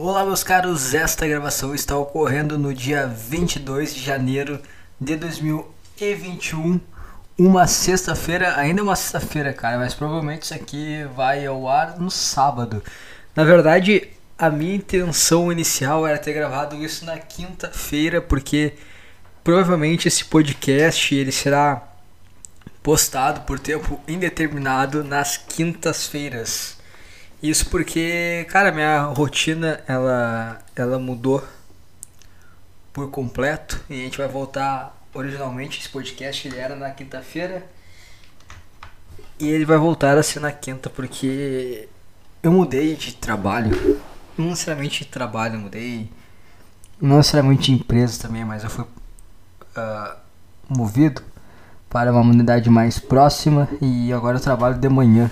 Olá, meus caros. Esta gravação está ocorrendo no dia 22 de janeiro de 2021, uma sexta-feira. Ainda uma sexta-feira, cara, mas provavelmente isso aqui vai ao ar no sábado. Na verdade, a minha intenção inicial era ter gravado isso na quinta-feira, porque provavelmente esse podcast ele será postado por tempo indeterminado nas quintas-feiras. Isso porque, cara, minha rotina ela ela mudou por completo e a gente vai voltar originalmente esse podcast ele era na quinta-feira e ele vai voltar a ser na quinta porque eu mudei de trabalho. Não necessariamente de trabalho, mudei não necessariamente de empresa também, mas eu fui uh, movido para uma unidade mais próxima e agora eu trabalho de manhã.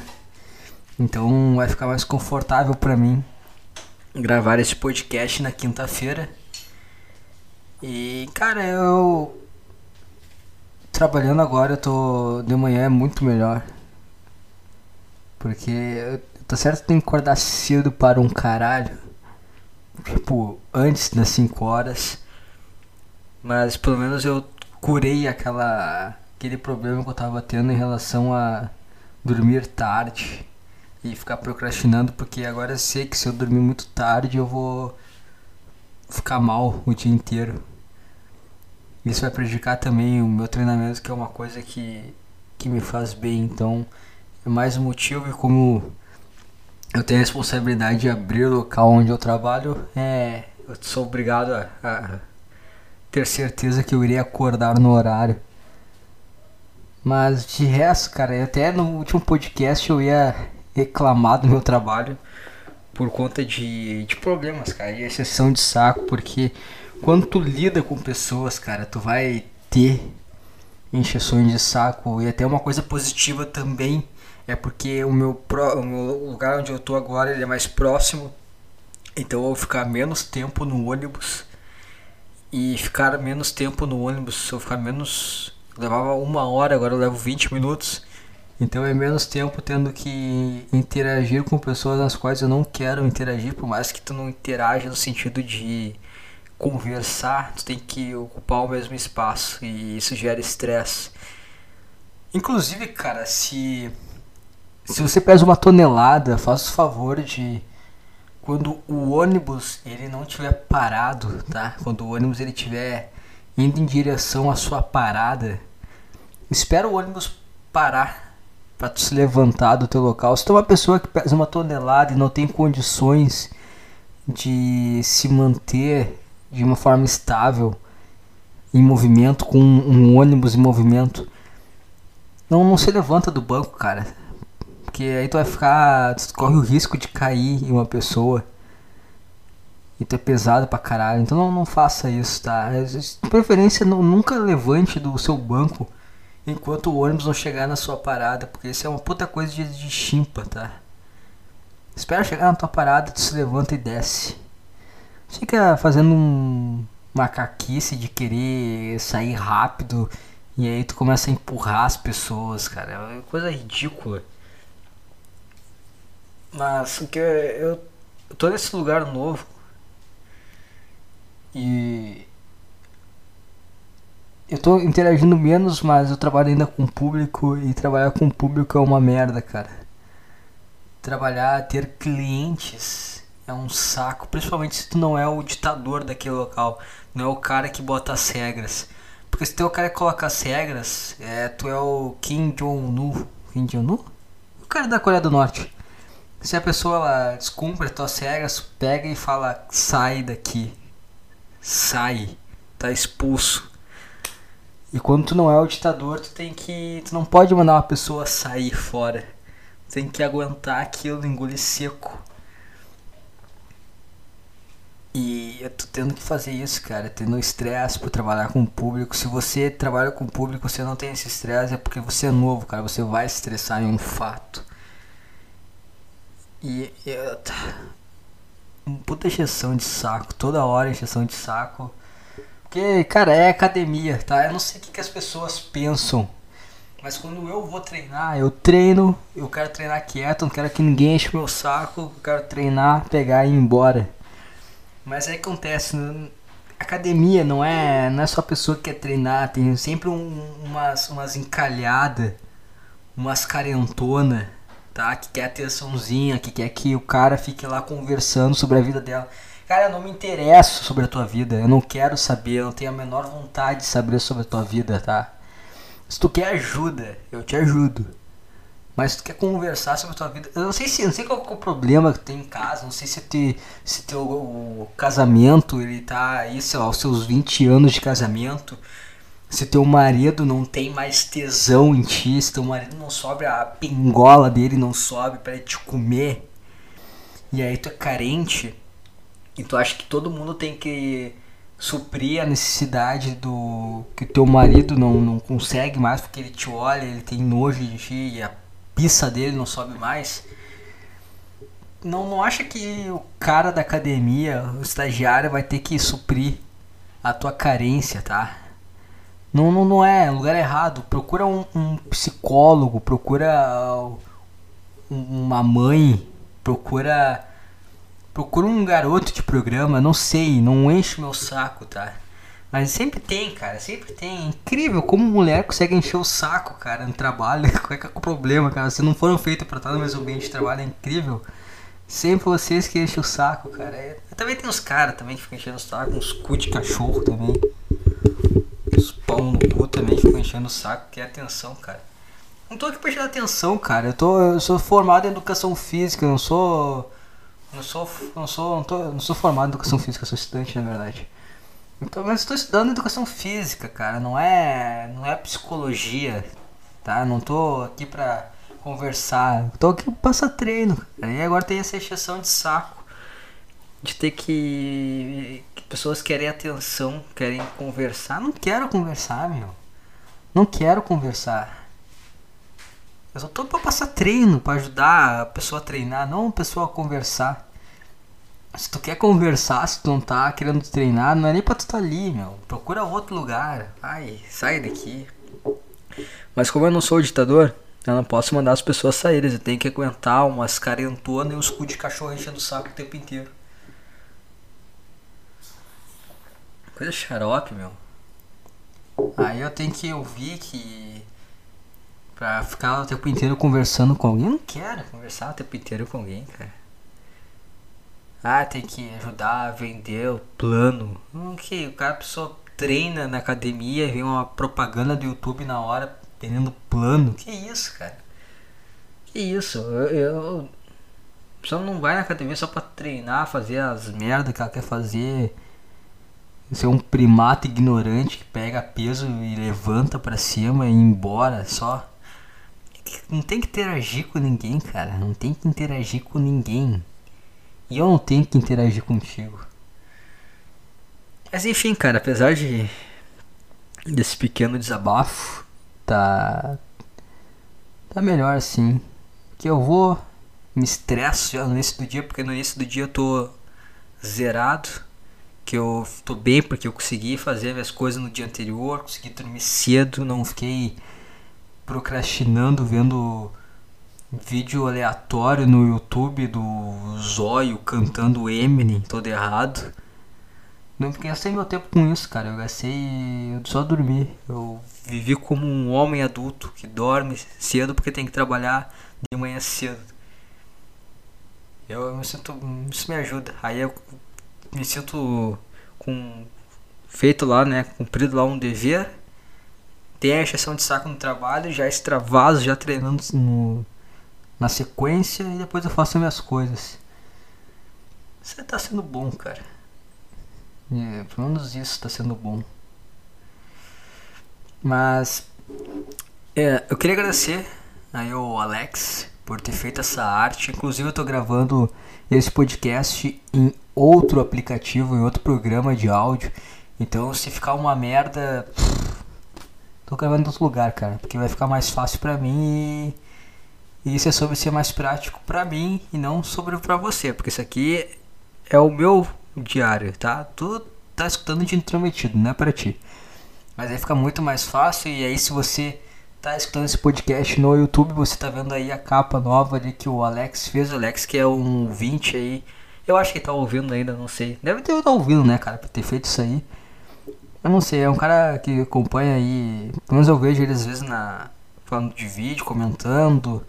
Então vai ficar mais confortável para mim gravar esse podcast na quinta-feira. E cara, eu trabalhando agora, eu tô de manhã é muito melhor. Porque tá certo que tem que acordar cedo para um caralho. Tipo, antes das 5 horas. Mas pelo menos eu curei aquela aquele problema que eu tava tendo em relação a dormir tarde e ficar procrastinando, porque agora eu sei que se eu dormir muito tarde eu vou ficar mal o dia inteiro. Isso vai prejudicar também o meu treinamento, que é uma coisa que, que me faz bem. Então, é mais um motivo e como eu tenho a responsabilidade de abrir o local onde eu trabalho, é, eu sou obrigado a, a ter certeza que eu irei acordar no horário. Mas de resto, cara, até no último podcast eu ia reclamar do meu trabalho por conta de, de problemas, cara, de exceção de saco, porque quando tu lida com pessoas, cara, tu vai ter encheções de saco e até uma coisa positiva também é porque o meu, pro, o meu lugar onde eu tô agora ele é mais próximo, então eu vou ficar menos tempo no ônibus e ficar menos tempo no ônibus, eu ficar menos levava uma hora, agora eu levo 20 minutos. Então é menos tempo tendo que interagir com pessoas nas quais eu não quero interagir, por mais que tu não interaja no sentido de conversar, tu tem que ocupar o mesmo espaço e isso gera estresse. Inclusive, cara, se se você pesa uma tonelada, faça o favor de quando o ônibus ele não tiver parado, tá? Quando o ônibus ele tiver indo em direção à sua parada, espera o ônibus parar para tu se levantar do teu local. Se tu é uma pessoa que pesa uma tonelada e não tem condições de se manter de uma forma estável em movimento com um ônibus em movimento, não, não se levanta do banco, cara. Porque aí tu vai ficar. Tu corre o risco de cair em uma pessoa. E tu é pesado pra caralho. Então não, não faça isso, tá? De preferência, não, nunca levante do seu banco enquanto o ônibus não chegar na sua parada, porque isso é uma puta coisa de, de chimpa, tá? Espera chegar na tua parada, tu se levanta e desce. Fica fazendo um macaquice de querer sair rápido e aí tu começa a empurrar as pessoas, cara. É uma coisa ridícula. Mas que eu, eu tô nesse lugar novo e eu tô interagindo menos, mas eu trabalho ainda com público e trabalhar com público é uma merda, cara. Trabalhar, ter clientes é um saco, principalmente se tu não é o ditador daquele local, não é o cara que bota as regras. Porque se tu é o cara que coloca as regras, é, tu é o Kim Jong-un. Kim Jong-un? O cara da Coreia do Norte. Se a pessoa ela descumpre as tuas regras, pega e fala: sai daqui. Sai. Tá expulso e quando tu não é o ditador, tu tem que. Tu não pode mandar uma pessoa sair fora. Tu tem que aguentar aquilo, engolir seco. E eu tô tendo que fazer isso, cara, tendo estresse por trabalhar com o público. Se você trabalha com o público, você não tem esse estresse, é porque você é novo, cara. Você vai estressar em um fato. E eu. Puta injeção de saco, toda hora injeção de saco. Porque, cara, é academia, tá? Eu não sei o que, que as pessoas pensam. Mas quando eu vou treinar, eu treino, eu quero treinar quieto, não quero que ninguém enche meu saco, eu quero treinar, pegar e ir embora. Mas aí acontece, né? academia não é, não é só a pessoa que quer treinar, tem sempre um, umas, umas encalhadas, umas carentona, tá? Que quer atençãozinha, que quer que o cara fique lá conversando sobre a vida dela. Cara, eu não me interesso sobre a tua vida, eu não quero saber, eu não tenho a menor vontade de saber sobre a tua vida, tá? Se tu quer ajuda, eu te ajudo. Mas se tu quer conversar sobre a tua vida, eu não sei se, não sei qual é o problema que tu tem em casa, não sei se te, se teu o casamento, ele tá aí, sei lá, os seus 20 anos de casamento, se teu marido não tem mais tesão em ti, se teu marido não sobe a pingola dele não sobe para te comer, e aí tu é carente, e tu acha que todo mundo tem que suprir a necessidade do que teu marido não, não consegue mais porque ele te olha, ele tem nojo de ti e a pista dele não sobe mais. Não, não acha que o cara da academia, o estagiário, vai ter que suprir a tua carência, tá? Não, não, não é, lugar errado. Procura um, um psicólogo, procura uma mãe, procura procura um garoto de programa, não sei, não enche meu saco, tá? Mas sempre tem, cara, sempre tem. É incrível como mulher consegue encher o saco, cara, no trabalho. Qual é que é o problema, cara? Se não foram feitos pra estar no mesmo ambiente de trabalho, é incrível. Sempre vocês que enchem o saco, cara. É... Também tem uns caras também que ficam enchendo o saco, uns cu de cachorro também. Os pau no cu também ficam enchendo o saco, que é atenção, cara. Não tô aqui prestando atenção, cara. Eu, tô, eu sou formado em educação física, eu não sou. Não sou. Não sou. Não, tô, não sou formado em educação física, sou estudante, na verdade. Então, mas estou estudando educação física, cara, não é, não é psicologia, tá? Não tô aqui pra conversar, tô aqui pra passar treino. E agora tem essa exceção de saco de ter que, que pessoas querem atenção, querem conversar. Não quero conversar, meu. Não quero conversar. Eu só tô pra passar treino, pra ajudar a pessoa a treinar, não a pessoa a conversar. Se tu quer conversar, se tu não tá querendo treinar, não é nem pra tu estar tá ali, meu. Procura outro lugar. Ai, sai daqui. Mas como eu não sou ditador, eu não posso mandar as pessoas saírem. Eu tenho que aguentar umas carentonas e uns cu de cachorro enchendo o saco o tempo inteiro. Coisa xarope, meu. Aí eu tenho que ouvir que. Pra ficar o tempo inteiro conversando com alguém. Eu não quero conversar o tempo inteiro com alguém, cara. Ah, tem que ajudar a vender o plano. Hum, que o cara pessoa treina na academia, vem uma propaganda do YouTube na hora vendendo plano. Que isso, cara? Que isso? Eu, eu a pessoa não vai na academia só pra treinar, fazer as merdas que ela quer fazer. Ser um primata ignorante que pega peso e levanta para cima e embora só. Não tem que interagir com ninguém, cara. Não tem que interagir com ninguém. E eu não tenho que interagir contigo. Mas enfim, cara, apesar de desse pequeno desabafo, tá tá melhor assim. Que eu vou me estresso já no início do dia, porque no início do dia eu tô zerado, que eu tô bem porque eu consegui fazer minhas coisas no dia anterior, consegui dormir cedo, não fiquei procrastinando vendo vídeo aleatório no YouTube do Zóio cantando Eminem todo errado. Não gastei meu tempo com isso, cara. Eu gastei. Eu só dormi. Eu vivi como um homem adulto que dorme cedo porque tem que trabalhar de manhã cedo. Eu, eu me sinto. Isso me ajuda. Aí eu me sinto com. Feito lá, né? Cumprido lá um dever. Tem a exceção de saco no trabalho, já extravaso, já treinando no, na sequência e depois eu faço minhas coisas. Você tá sendo bom, cara. É, pelo menos isso tá sendo bom. Mas é, eu queria agradecer aí ao Alex por ter feito essa arte. Inclusive eu tô gravando esse podcast em outro aplicativo, em outro programa de áudio. Então se ficar uma merda, tô gravando em outro lugar, cara, porque vai ficar mais fácil pra mim e e isso é sobre ser mais prático para mim e não sobre para você, porque isso aqui é o meu diário, tá? Tu tá escutando de intrometido, não é para ti. Mas aí fica muito mais fácil e aí se você tá escutando esse podcast no YouTube, você tá vendo aí a capa nova ali que o Alex fez, o Alex que é um 20 aí, Eu acho que ele tá ouvindo ainda, não sei. Deve ter tá ouvindo, né, cara, pra ter feito isso aí. Eu não sei, é um cara que acompanha aí. Pelo menos eu vejo ele às vezes na. falando de vídeo, comentando.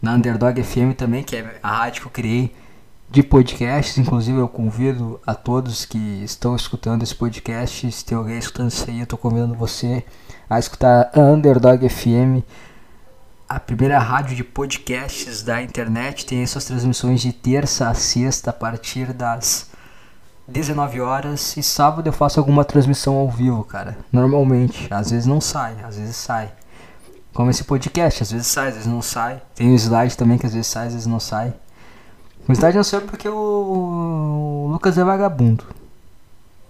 Na Underdog FM também, que é a rádio que eu criei de podcasts. Inclusive eu convido a todos que estão escutando esse podcast. Se tem alguém escutando isso aí, eu tô convidando você a escutar a Underdog FM a primeira rádio de podcasts da internet. Tem suas transmissões de terça a sexta a partir das 19 horas. E sábado eu faço alguma transmissão ao vivo, cara. Normalmente. Às vezes não sai, às vezes sai. Como esse podcast, às vezes sai, às vezes não sai. Tem o slide também que às vezes sai, às vezes não sai. O slide não sei porque o Lucas é vagabundo.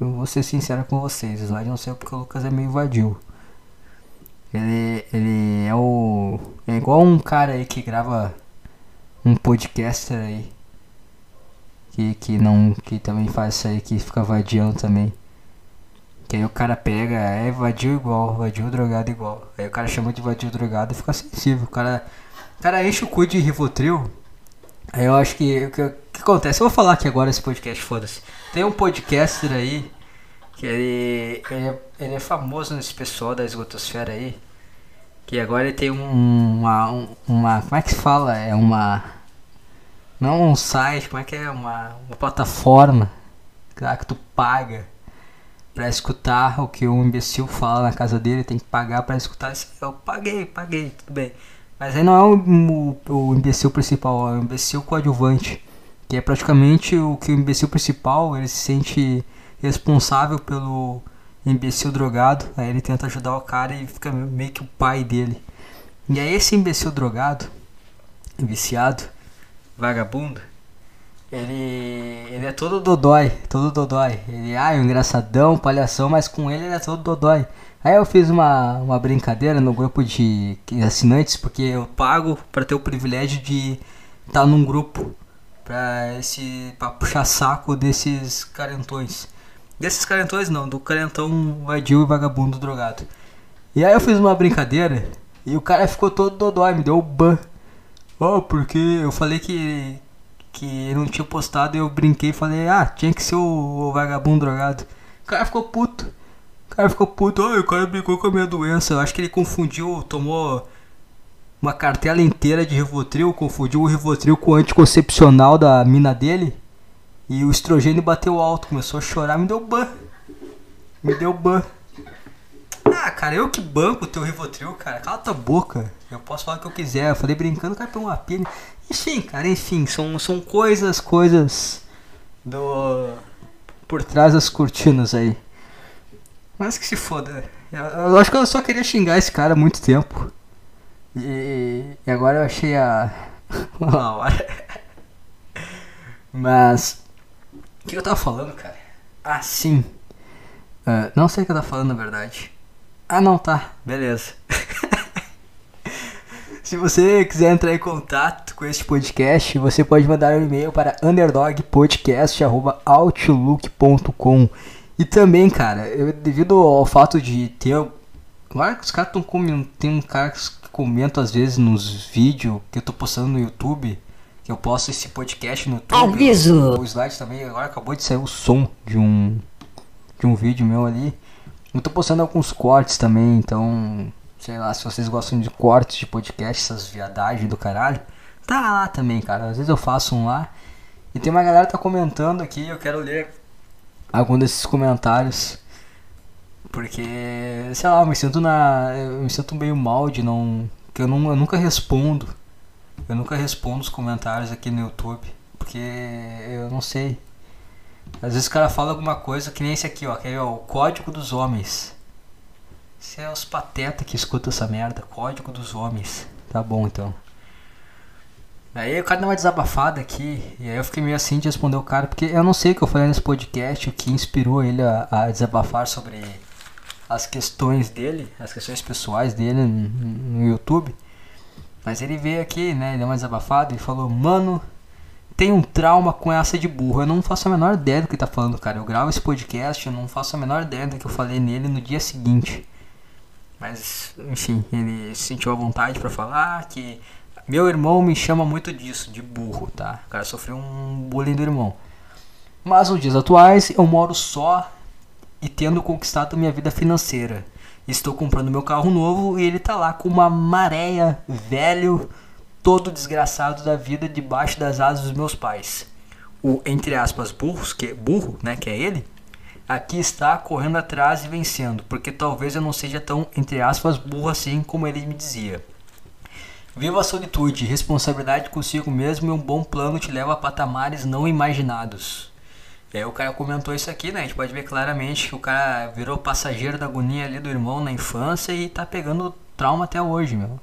Eu vou ser sincero com vocês. O slide não sei porque o Lucas é meio vadio. Ele, ele é o. É igual um cara aí que grava um podcaster aí. Que, que não. Que também faz isso aí, que fica vadiando também. Que aí o cara pega, é vadio igual, vadio drogado igual. Aí o cara chama de vadio drogado e fica sensível. O cara, o cara enche o cu de Rivotril. Aí eu acho que o que, que, acontece? Eu vou falar aqui agora esse podcast, foda-se. Tem um podcaster aí que ele, ele, é, ele é famoso nesse pessoal da esgotosfera aí. Que agora ele tem um, uma, uma. Como é que se fala? É uma. Não um site, como é que é? Uma, uma plataforma lá que tu paga pra escutar o que o imbecil fala na casa dele, tem que pagar pra escutar. Eu paguei, paguei, tudo bem. Mas aí não é o, o, o imbecil principal, é o imbecil coadjuvante. Que é praticamente o que o imbecil principal ele se sente responsável pelo imbecil drogado. Aí ele tenta ajudar o cara e fica meio que o pai dele. E aí esse imbecil drogado, viciado, vagabundo, ele, ele é todo dodói, todo dodói. Ele ah, é um engraçadão, palhação, mas com ele ele é todo dodói. Aí eu fiz uma, uma brincadeira no grupo de assinantes, porque eu pago para ter o privilégio de estar tá num grupo para esse pra puxar saco desses carentões. Desses carentões não, do carentão vadio e vagabundo drogado. E aí eu fiz uma brincadeira e o cara ficou todo dodói, me deu o ban. Oh, porque eu falei que que não tinha postado e eu brinquei e falei, ah, tinha que ser o, o vagabundo drogado. O cara ficou puto. O cara ficou puto, oh, o cara brincou com a minha doença. Eu acho que ele confundiu, tomou uma cartela inteira de Rivotril, confundiu o Rivotril com o anticoncepcional da mina dele. E o estrogênio bateu alto, começou a chorar, me deu ban. Me deu ban. Ah, cara, eu que banco o teu Rivotril, cara. Cala tua boca. Eu posso falar o que eu quiser. Eu falei brincando, cara pegou uma pilha. Enfim, cara, enfim, são, são coisas, coisas do. por trás das cortinas aí. Mas que se foda. Eu, eu acho que eu só queria xingar esse cara há muito tempo. E, e agora eu achei a. a hora. Mas. O que eu tava falando, cara? Ah, sim. Uh, não sei o que eu tava falando, na verdade. Ah, não, tá. Beleza. Se você quiser entrar em contato com este podcast, você pode mandar um e-mail para underdogpodcast.outlook.com E também, cara, eu, devido ao fato de ter... Agora que os caras estão comentando... Tem um cara que comenta às vezes nos vídeos que eu tô postando no YouTube que eu posto esse podcast no YouTube. Aviso! O slide também, agora acabou de sair o som de um de um vídeo meu ali. Eu tô postando alguns cortes também, então, sei lá, se vocês gostam de cortes de podcast, essas viadagens do caralho, tá lá também, cara. Às vezes eu faço um lá. E tem uma galera que tá comentando aqui, eu quero ler algum desses comentários. Porque, sei lá, eu me sinto na. Eu me sinto meio mal de não. Que eu, não, eu nunca respondo eu nunca respondo os comentários aqui no YouTube, porque eu não sei. Às vezes o cara fala alguma coisa que nem esse aqui, ó, que é o Código dos Homens. Esse é os pateta que escuta essa merda, Código dos Homens. Tá bom então. Aí o cara deu uma desabafada aqui, e aí eu fiquei meio assim de responder o cara, porque eu não sei o que eu falei nesse podcast, o que inspirou ele a, a desabafar sobre as questões dele, as questões pessoais dele no, no YouTube. Mas ele veio aqui, né? Ele deu uma desabafada e falou: Mano, tem um trauma com essa de burro. Eu não faço a menor ideia do que tá falando, cara. Eu gravo esse podcast, eu não faço a menor ideia do que eu falei nele no dia seguinte. Mas, enfim, ele sentiu a vontade para falar que meu irmão me chama muito disso, de burro, tá? O cara sofreu um bullying do irmão. Mas nos dias atuais eu moro só e tendo conquistado minha vida financeira. Estou comprando meu carro novo e ele tá lá com uma maréia velho, todo desgraçado da vida debaixo das asas dos meus pais. O entre aspas burros, que burro, né, que é ele, aqui está correndo atrás e vencendo, porque talvez eu não seja tão entre aspas burro assim como ele me dizia. Viva a solitude, responsabilidade consigo mesmo e um bom plano te leva a patamares não imaginados. E aí o cara comentou isso aqui, né? A gente pode ver claramente que o cara virou passageiro da agonia ali do irmão na infância e tá pegando trauma até hoje, meu.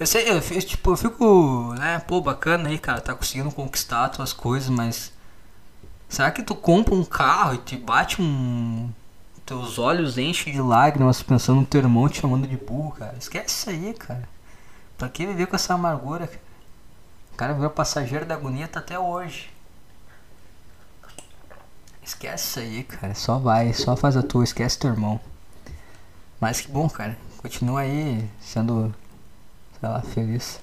Eu sei, eu, tipo, eu fico, né, pô, bacana aí, cara, tá conseguindo conquistar as tuas coisas, mas será que tu compra um carro e te bate um teus olhos enchem de lágrimas pensando no teu irmão te chamando de burro, cara? Esquece isso aí, cara. Pra que viver com essa amargura, cara? O cara virou passageiro da agonia tá até hoje. Esquece isso aí, cara. Só vai, só faz a tua, esquece teu irmão. Mas que bom, cara. Continua aí sendo, sei lá, feliz.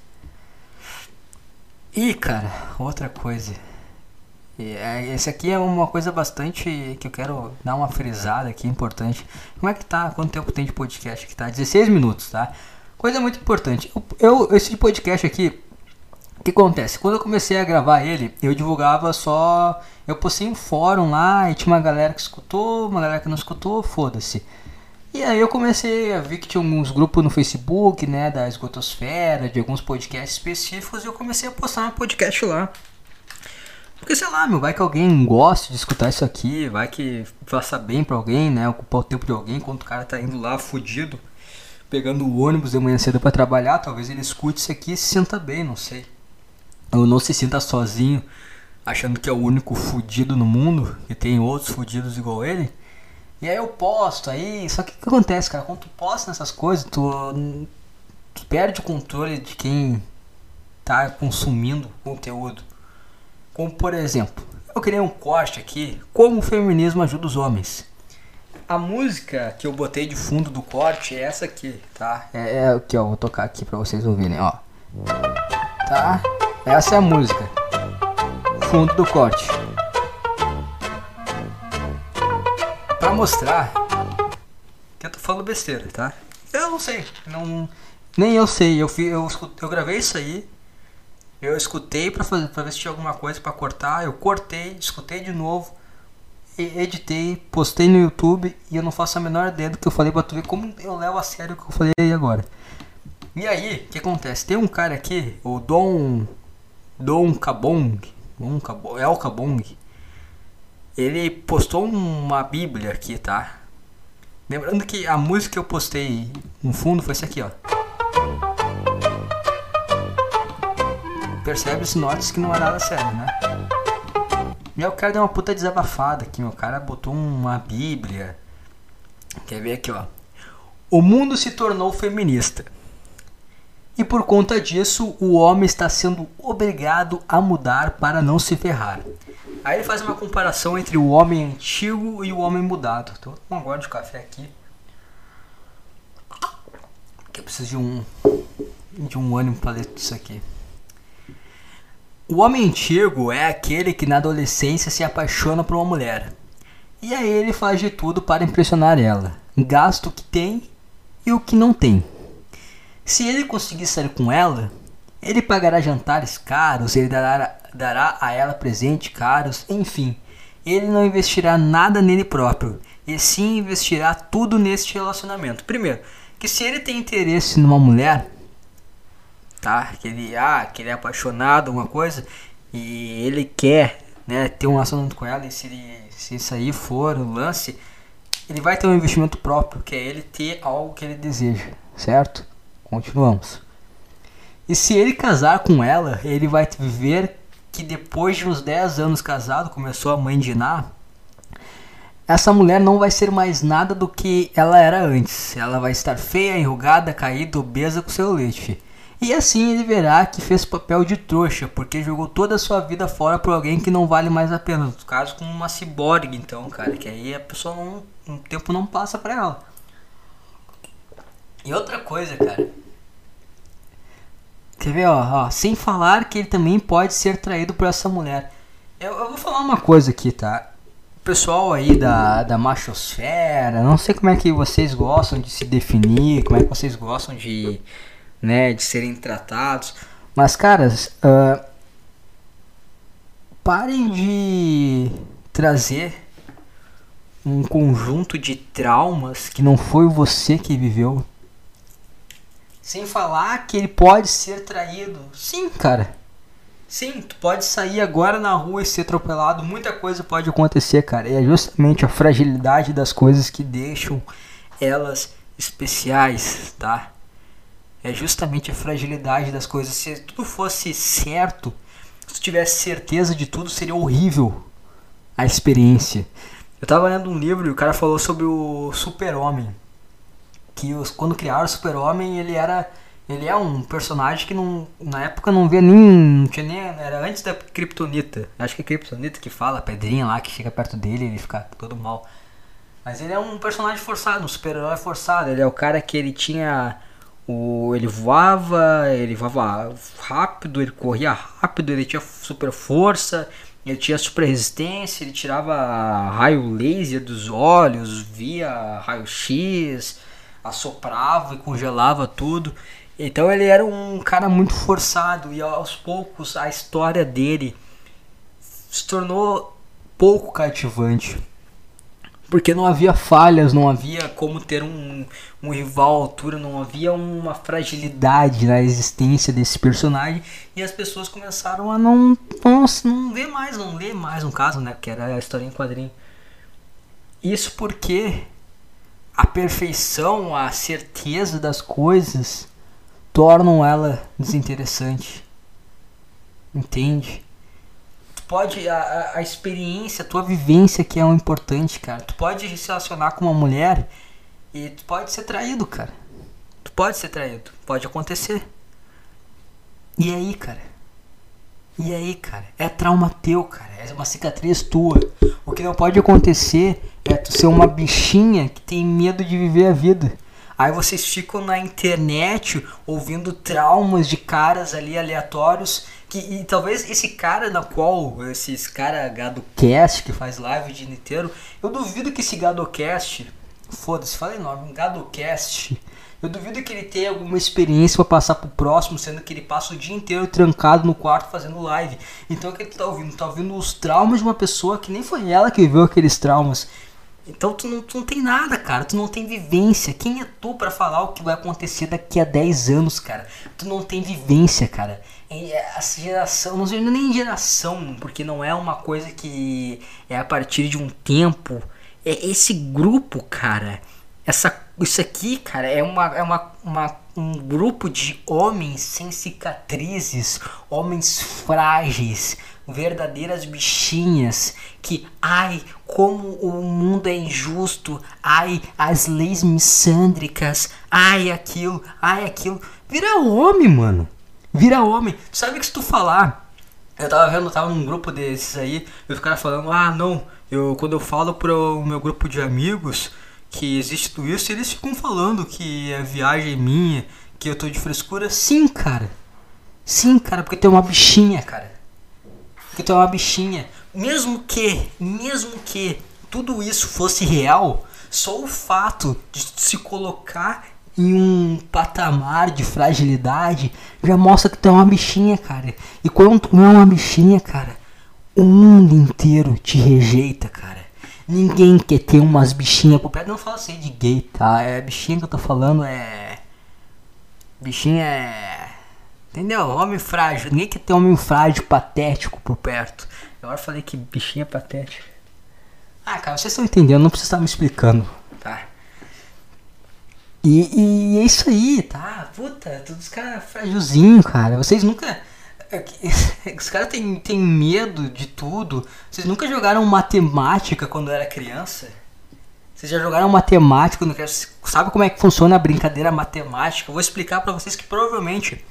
E, cara, outra coisa. É, esse aqui é uma coisa bastante que eu quero dar uma frisada aqui, importante. Como é que tá? Quanto tempo tem de podcast aqui? Tá 16 minutos, tá? Coisa muito importante. Eu esse podcast aqui, o que acontece? Quando eu comecei a gravar ele, eu divulgava só. Eu postei um fórum lá e tinha uma galera que escutou, uma galera que não escutou, foda-se. E aí eu comecei a ver que tinha alguns grupos no Facebook, né, da esgotosfera, de alguns podcasts específicos, e eu comecei a postar um podcast lá. Porque sei lá, meu, vai que alguém goste de escutar isso aqui, vai que faça bem pra alguém, né, ocupar o tempo de alguém enquanto o cara tá indo lá fudido, pegando o ônibus de manhã cedo para trabalhar, talvez ele escute isso aqui e se sinta bem, não sei ou não se sinta sozinho, achando que é o único fudido no mundo, que tem outros fudidos igual ele. E aí eu posto aí, só que o que acontece, cara? Quando tu posta nessas coisas, tu, tu perde o controle de quem tá consumindo conteúdo. Como por exemplo, eu criei um corte aqui, como o feminismo ajuda os homens. A música que eu botei de fundo do corte é essa aqui, tá? É, é aqui, ó, vou tocar aqui pra vocês ouvirem, ó. Tá? Essa é a música. Fundo do corte. Pra mostrar que eu tô falando besteira, tá? Eu não sei. Não, nem eu sei. Eu, eu, eu gravei isso aí. Eu escutei pra, fazer, pra ver se tinha alguma coisa pra cortar. Eu cortei, escutei de novo. Editei, postei no YouTube e eu não faço a menor ideia do que eu falei pra tu ver como eu levo a sério o que eu falei aí agora. E aí, o que acontece? Tem um cara aqui, o Dom Dom Cabong, Dom Cabong, El Cabong, ele postou uma bíblia aqui, tá? Lembrando que a música que eu postei no fundo foi essa aqui, ó. Percebe os notes que não é nada sério, né? E cara deu uma puta desabafada aqui, meu cara botou uma bíblia. Quer ver aqui, ó. O mundo se tornou feminista. E por conta disso, o homem está sendo obrigado a mudar para não se ferrar. Aí ele faz uma comparação entre o homem antigo e o homem mudado. Estou com um gole de café aqui. Que eu preciso de um de um ânimo para ler isso aqui. O homem antigo é aquele que na adolescência se apaixona por uma mulher. E aí ele faz de tudo para impressionar ela. Gasta o que tem e o que não tem. Se ele conseguir sair com ela, ele pagará jantares caros, ele dará, dará a ela presentes caros, enfim. Ele não investirá nada nele próprio, e sim investirá tudo neste relacionamento. Primeiro, que se ele tem interesse numa mulher, tá? Que ele, ah, que ele é apaixonado, alguma coisa, e ele quer, né, ter um relacionamento com ela, e se, ele, se isso aí for o lance, ele vai ter um investimento próprio, que é ele ter algo que ele deseja, certo? Continuamos. E se ele casar com ela, ele vai viver que depois de uns 10 anos casado, começou a mãe de Ná, essa mulher não vai ser mais nada do que ela era antes. Ela vai estar feia, enrugada, caída, obesa com seu leite. E assim ele verá que fez papel de trouxa, porque jogou toda a sua vida fora por alguém que não vale mais a pena. No caso, com uma ciborgue, então, cara, que aí a pessoa não, o tempo não passa pra ela. E outra coisa, cara. Quer ver, ó, ó, Sem falar que ele também pode ser traído por essa mulher. Eu, eu vou falar uma coisa aqui, tá? O pessoal aí da, da machosfera, não sei como é que vocês gostam de se definir, como é que vocês gostam de, né, de serem tratados. Mas, caras, uh, parem de trazer um conjunto de traumas que não foi você que viveu. Sem falar que ele pode ser traído. Sim, cara. Sim, tu pode sair agora na rua e ser atropelado, muita coisa pode acontecer, cara. E é justamente a fragilidade das coisas que deixam elas especiais, tá? É justamente a fragilidade das coisas. Se tudo fosse certo, se tivesse certeza de tudo, seria horrível a experiência. Eu tava lendo um livro e o cara falou sobre o super-homem. Que os, quando criaram o super-homem, ele era ele é um personagem que não, na época não via nem. Não tinha nem. Era antes da Kryptonita. Acho que é Kryptonita que fala, a pedrinha lá que chega perto dele ele fica todo mal. Mas ele é um personagem forçado, um super-herói forçado. Ele é o cara que ele tinha. O, ele voava, ele voava rápido, ele corria rápido, ele tinha super força, ele tinha super resistência, ele tirava raio laser dos olhos, via raio-x, assoprava e congelava tudo. Então ele era um cara muito forçado e aos poucos a história dele se tornou pouco cativante. Porque não havia falhas, não havia como ter um, um rival à altura, não havia uma fragilidade na existência desse personagem e as pessoas começaram a não, não, não ver mais, não ler mais um caso, né? Que era a história em quadrinho. Isso porque a perfeição, a certeza das coisas tornam ela desinteressante. Entende? Tu pode a, a experiência, a tua vivência que é o importante, cara. Tu pode se relacionar com uma mulher e tu pode ser traído, cara. Tu pode ser traído, pode acontecer. E aí, cara? E aí, cara? É trauma teu, cara. É uma cicatriz tua. O que não pode acontecer é tu ser uma bichinha que tem medo de viver a vida. Aí vocês ficam na internet ouvindo traumas de caras ali aleatórios. Que, e talvez esse cara na qual, esses cara GadoCast que faz live o dia inteiro, eu duvido que esse GadoCast, foda-se, fala enorme, um GadoCast, eu duvido que ele tenha alguma experiência para passar pro próximo, sendo que ele passa o dia inteiro trancado no quarto fazendo live. Então o que ele tá ouvindo? Tá ouvindo os traumas de uma pessoa que nem foi ela que viveu aqueles traumas. Então tu não, tu não tem nada, cara. Tu não tem vivência. Quem é tu para falar o que vai acontecer daqui a 10 anos, cara? Tu não tem vivência, cara. Essa geração, não sei nem geração, porque não é uma coisa que é a partir de um tempo. É esse grupo, cara. Essa, isso aqui, cara, é, uma, é uma, uma, um grupo de homens sem cicatrizes, homens frágeis, verdadeiras bichinhas que, ai, como o mundo é injusto, ai, as leis missândricas, ai, aquilo, ai, aquilo. Vira homem, mano. Vira homem. Tu sabe que se tu falar, eu tava vendo, eu tava num grupo desses aí, e os caras falando, ah, não, eu quando eu falo pro meu grupo de amigos que existe tudo isso, eles ficam falando que a viagem é minha, que eu tô de frescura. Sim, cara. Sim, cara, porque tem uma bichinha, cara que tu é uma bichinha. Mesmo que, mesmo que tudo isso fosse real, só o fato de se colocar em um patamar de fragilidade já mostra que é uma bichinha, cara. E quando tu é uma bichinha, cara, o mundo inteiro te rejeita, cara. Ninguém quer ter umas bichinhas por perto. Não fala assim de gay, tá? É bichinha que eu tô falando é. Bichinha é. Entendeu? Homem frágil. Ninguém quer ter homem frágil, patético por perto. Agora falei que bichinha é patético. Ah, cara, vocês estão entendendo, não precisa estar me explicando, tá? E, e é isso aí, tá? Puta, todos os caras frágilzinhos, cara. Vocês nunca. Os caras têm, têm medo de tudo. Vocês nunca jogaram matemática quando era criança? Vocês já jogaram matemática? Sabe como é que funciona a brincadeira matemática? Eu vou explicar para vocês que provavelmente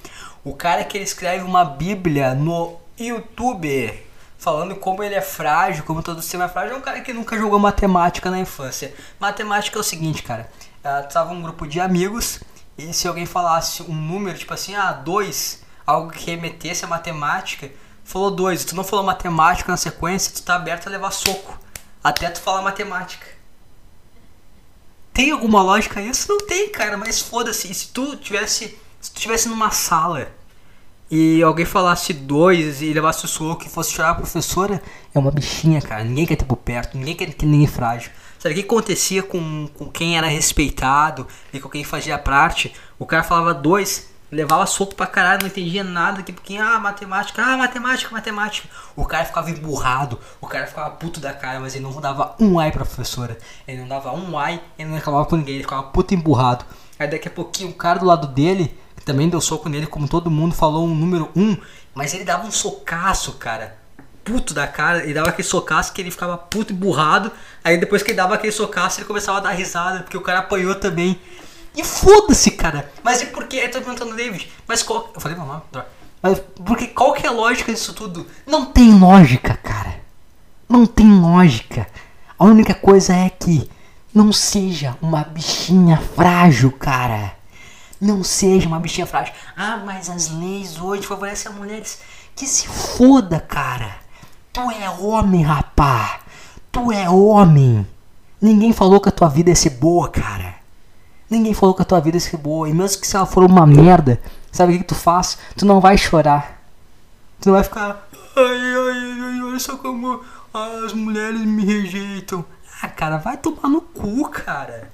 o cara que ele escreve uma bíblia no YouTube falando como ele é frágil, como todo sistema é frágil, é um cara que nunca jogou matemática na infância. Matemática é o seguinte, cara. Uh, tava um grupo de amigos e se alguém falasse um número, tipo assim, ah, dois, algo que remetesse a matemática, falou dois, tu não falou matemática na sequência, tu tá aberto a levar soco. Até tu falar matemática. Tem alguma lógica isso? Não tem, cara, mas foda-se. Se tu tivesse. Se tu tivesse numa sala e alguém falasse dois e levasse o soco e fosse chorar a professora, é uma bichinha, cara. Ninguém quer ter por perto, ninguém quer ter ninguém frágil. Sabe o que acontecia com, com quem era respeitado e com quem fazia parte? O cara falava dois, levava soco pra caralho, não entendia nada, que porque, ah, matemática, ah, matemática, matemática. O cara ficava emburrado, o cara ficava puto da cara, mas ele não dava um ai pra professora. Ele não dava um ai, ele não reclamava com ninguém, ele ficava puto emburrado. Aí daqui a pouquinho o cara do lado dele, que também deu soco nele, como todo mundo falou, um número um, mas ele dava um socaço, cara. Puto da cara, ele dava aquele socaço que ele ficava puto emburrado. Aí depois que ele dava aquele socaço, ele começava a dar risada, porque o cara apanhou também. E foda-se, cara. Mas e por que? Eu tô perguntando, David. Mas qual. Eu falei meu nome? Mas porque qual que é a lógica disso tudo? Não tem lógica, cara. Não tem lógica. A única coisa é que não seja uma bichinha frágil, cara. Não seja uma bichinha frágil. Ah, mas as leis hoje favorecem as mulheres. Que se foda, cara. Tu é homem, rapá. Tu é homem. Ninguém falou que a tua vida ia ser boa, cara. Ninguém falou que a tua vida ia ser boa. E mesmo que se ela for uma merda, sabe o que, que tu faz? Tu não vai chorar. Tu não vai ficar. Ai, ai, ai, olha só como as mulheres me rejeitam. Ah, cara, vai tomar no cu, cara.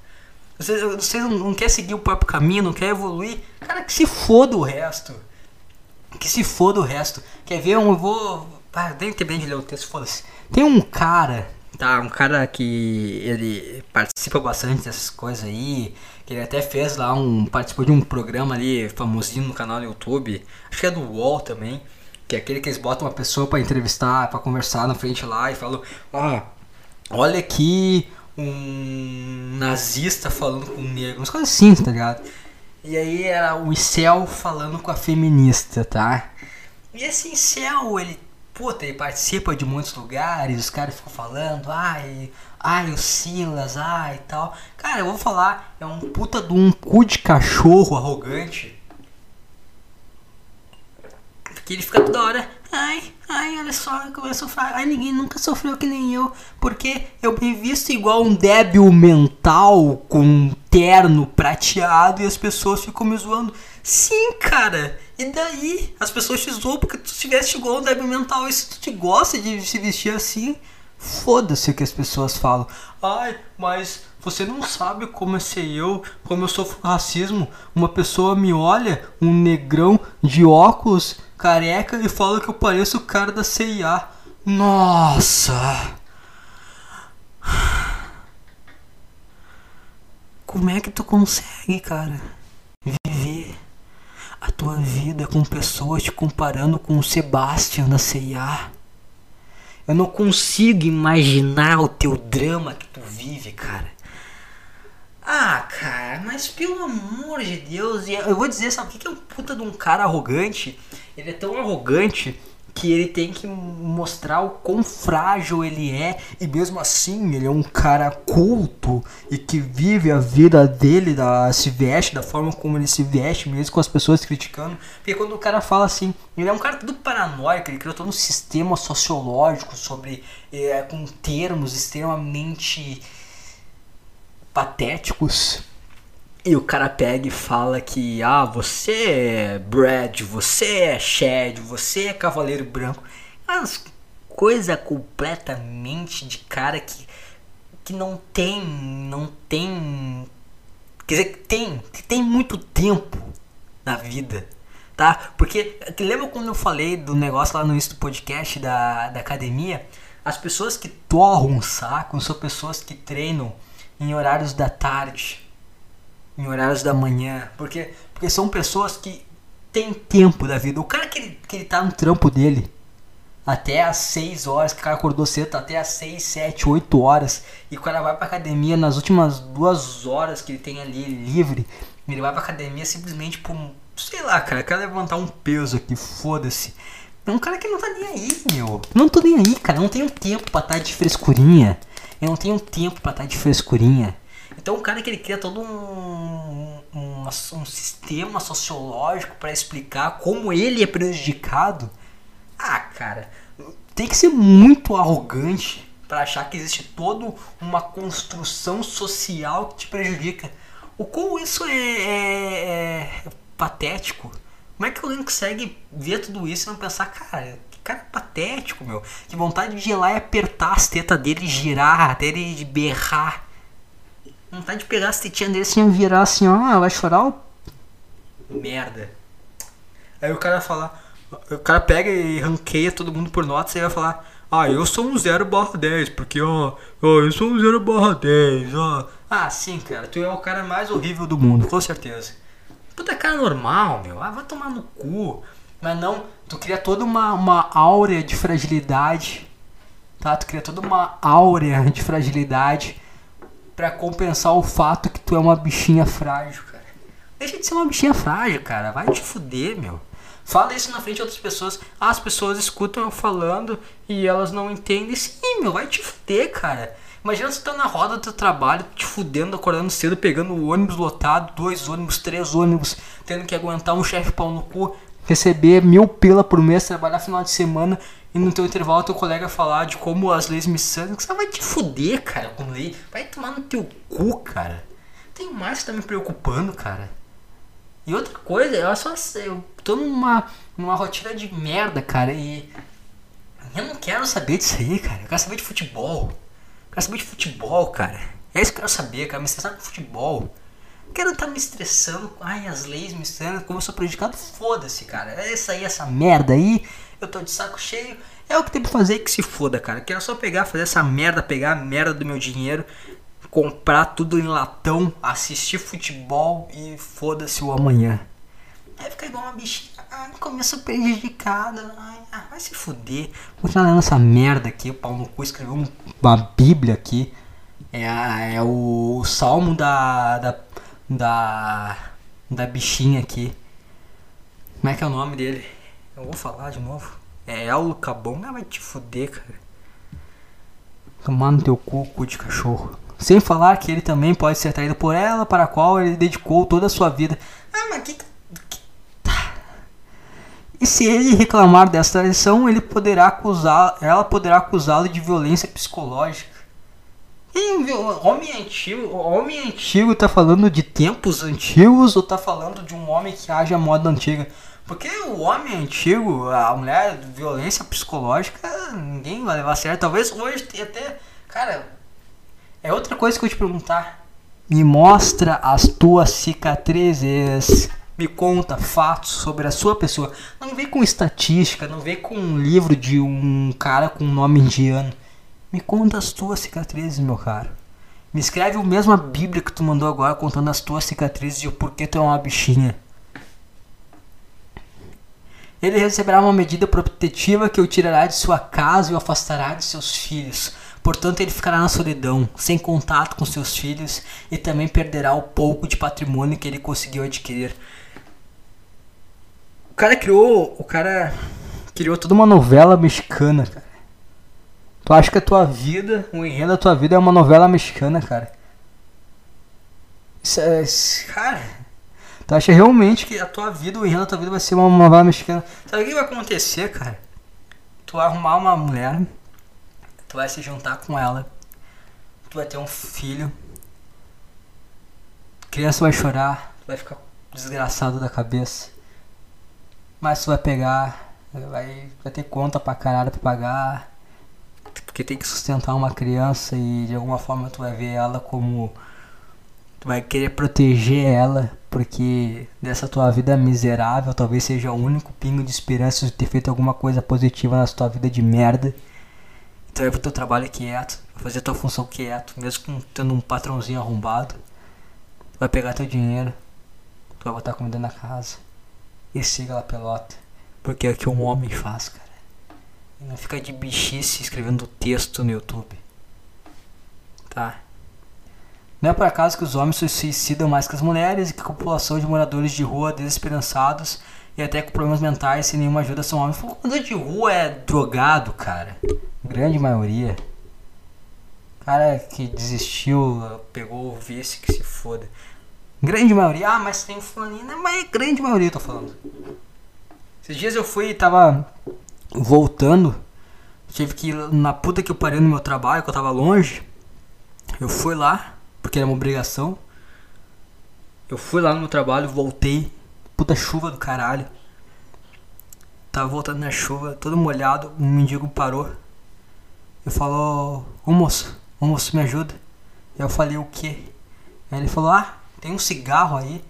Você, você não, não quer seguir o próprio caminho, não quer evoluir? Cara, que se foda o resto. Que se foda o resto. Quer ver? Eu vou. Ah, nem ter bem de ler o texto, foda-se. Tem um cara, tá? Um cara que ele participa bastante dessas coisas aí. Que ele até fez lá um. participou de um programa ali famosinho no canal do YouTube. Acho que é do UOL também. Que é aquele que eles botam uma pessoa para entrevistar, para conversar na frente lá e falam: Ah, olha aqui um nazista falando com um negro, umas coisas assim, tá ligado? E aí era o Céu falando com a feminista, tá? E esse Céu, ele, puta, ele participa de muitos lugares, os caras ficam falando, ai, ai, o Silas, ai e tal. Cara, eu vou falar, é um puta de um cu de cachorro arrogante. Que ele fica toda hora, ai, ai, olha só como eu sofro. Ai, ninguém nunca sofreu que nem eu. Porque eu me visto igual um débil mental com um terno prateado e as pessoas ficam me zoando. Sim, cara. E daí? As pessoas te zoam porque tu se veste igual um débil mental. E se tu te gosta de se vestir assim, foda-se o que as pessoas falam. Ai, mas você não sabe como é ser eu, como eu sofro racismo. Uma pessoa me olha, um negrão de óculos careca e fala que eu pareço o cara da CIA. Nossa! Como é que tu consegue, cara, a tua vida com pessoas te comparando com o Sebastian da CIA? Eu não consigo imaginar o teu drama que tu vive, cara. Ah, cara, mas pelo amor de Deus, eu vou dizer, sabe o que é um puta de um cara arrogante? Ele é tão arrogante que ele tem que mostrar o quão frágil ele é e mesmo assim ele é um cara culto e que vive a vida dele, da, se veste da forma como ele se veste, mesmo com as pessoas criticando. Porque quando o cara fala assim, ele é um cara tudo paranoico, ele criou todo um sistema sociológico sobre é, com termos extremamente patéticos. E o cara pega e fala que, ah, você é Brad, você é Chad, você é Cavaleiro Branco. As coisa completamente de cara que, que não tem, não tem, quer dizer, tem, tem muito tempo na vida, tá? Porque, lembra quando eu falei do negócio lá no início do podcast da, da academia? As pessoas que torram um saco são pessoas que treinam em horários da tarde, em horários da manhã, porque, porque são pessoas que têm tempo da vida. O cara que ele, que ele tá no trampo dele até às 6 horas, que o cara acordou cedo, tá até às 6, 7, 8 horas, e o cara vai pra academia nas últimas duas horas que ele tem ali livre, ele vai pra academia simplesmente por, sei lá, cara, quer levantar um peso aqui, foda-se. É um cara que não tá nem aí, meu. Não tô nem aí, cara. Não tenho tempo pra estar tá de frescurinha. Eu não tenho tempo para estar de frescurinha. Então o cara que ele cria todo um, um, um sistema sociológico para explicar como ele é prejudicado. Ah, cara, tem que ser muito arrogante para achar que existe toda uma construção social que te prejudica. O como isso é, é, é patético. Como é que alguém consegue ver tudo isso e não pensar, cara, que cara patético, meu. Que vontade de ir lá e apertar as tetas dele, girar, até ele berrar. Vontade de pegar as tetinhas dele assim, virar assim, ó, vai chorar o... Merda. Aí o cara fala, o cara pega e ranqueia todo mundo por notas e vai falar, ah, eu sou um 0 barra 10, porque ó, ó, eu sou um 0 barra 10, ó. Ah, sim, cara, tu é o cara mais horrível do mundo, com certeza. Puta cara normal, meu. Ah, vai tomar no cu. Mas não, tu cria toda uma, uma áurea de fragilidade. Tá? Tu cria toda uma áurea de fragilidade para compensar o fato que tu é uma bichinha frágil, cara. Deixa de ser uma bichinha frágil, cara. Vai te fuder, meu. Fala isso na frente de outras pessoas. As pessoas escutam eu falando e elas não entendem. Sim, meu, vai te fuder, cara. Imagina você tá na roda do teu trabalho, te fudendo, acordando cedo, pegando o ônibus lotado, dois ônibus, três ônibus, tendo que aguentar um chefe pau no cu, receber mil pila por mês, trabalhar final de semana e no teu intervalo teu colega falar de como as leis me sangram. Você vai te fuder, cara, com lei. Vai tomar no teu cu, cara. Tem mais que tá me preocupando, cara. E outra coisa, eu só eu tô numa, numa rotina de merda, cara, e eu não quero saber disso aí, cara. Eu quero saber de futebol. Eu quero saber de futebol, cara. É isso que eu quero saber, cara. Me estressar com futebol. Quero estar me estressando. Ai, as leis me estressando. Como eu sou prejudicado, foda-se, cara. É isso aí, essa merda aí. Eu tô de saco cheio. É o que tem pra fazer que se foda, cara. Quero só pegar, fazer essa merda, pegar a merda do meu dinheiro comprar tudo em latão, assistir futebol e foda-se o amanhã. Aí fica igual uma bichinha. Ai, começo prejudicada. Ai, ah, vai se fuder. Vou continuar lendo essa merda aqui. O Paulo no cu escreveu uma bíblia aqui. É, é o salmo da, da. Da. da bichinha aqui. Como é que é o nome dele? Eu vou falar de novo. É El Cabon. Ah, vai te fuder, cara. Tomar no teu cu, cu de cachorro. Sem falar que ele também pode ser traído por ela, para a qual ele dedicou toda a sua vida. Ah, mas que. que... Tá. E se ele reclamar dessa traição, ele poderá acusar, ela poderá acusá-lo de violência psicológica. E, homem antigo, homem antigo tá falando de tempos antigos ou tá falando de um homem que age à moda antiga? Porque o homem antigo, a mulher, violência psicológica, ninguém vai levar a sério. Talvez hoje até, cara, é outra coisa que eu te perguntar. Me mostra as tuas cicatrizes. Me conta fatos sobre a sua pessoa. Não vem com estatística, não vem com um livro de um cara com nome indiano. Me conta as tuas cicatrizes, meu caro. Me escreve o mesmo a Bíblia que tu mandou agora contando as tuas cicatrizes e o porquê tu é uma bichinha. Ele receberá uma medida protetiva que o tirará de sua casa e o afastará de seus filhos. Portanto, ele ficará na solidão, sem contato com seus filhos e também perderá o pouco de patrimônio que ele conseguiu adquirir. O cara criou, o cara criou toda uma novela mexicana, cara. Tu acha que a tua vida, o enredo da tua vida é uma novela mexicana, cara? Isso é, cara, tu acha realmente que a tua vida, o enredo da tua vida vai ser uma novela mexicana? Sabe o que vai acontecer, cara? Tu vai arrumar uma mulher tu vai se juntar com ela, tu vai ter um filho, criança vai chorar, tu vai ficar desgraçado da cabeça, mas tu vai pegar, vai, vai ter conta pra caralho pra pagar, porque tem que sustentar uma criança e de alguma forma tu vai ver ela como tu vai querer proteger ela porque dessa tua vida miserável talvez seja o único pingo de esperança de ter feito alguma coisa positiva na tua vida de merda Tu vai pro teu trabalho quieto, fazer tua função quieto, mesmo com tendo um patrãozinho arrombado. Tu vai pegar teu dinheiro, tu vai botar comida na casa e siga lá pelota. Porque é o que um homem faz, cara. Não fica de bichice escrevendo texto no YouTube. Tá? Não é por acaso que os homens se suicidam mais que as mulheres e que a população de moradores de rua desesperançados e até com problemas mentais sem nenhuma ajuda são homens. O morador de rua é drogado, cara. Grande maioria. Cara que desistiu, pegou o vice que se foda. Grande maioria. Ah, mas tem fulaninho. Mas é grande maioria, eu tô falando. Esses dias eu fui e tava voltando, tive que ir na puta que eu parei no meu trabalho, que eu tava longe. Eu fui lá, porque era uma obrigação. Eu fui lá no meu trabalho, voltei. Puta chuva do caralho. Tava voltando na chuva, todo molhado. Um mendigo parou. Eu falou: Ô moço, ô moço, me ajuda. Eu falei: O quê? Aí ele falou: Ah, tem um cigarro aí.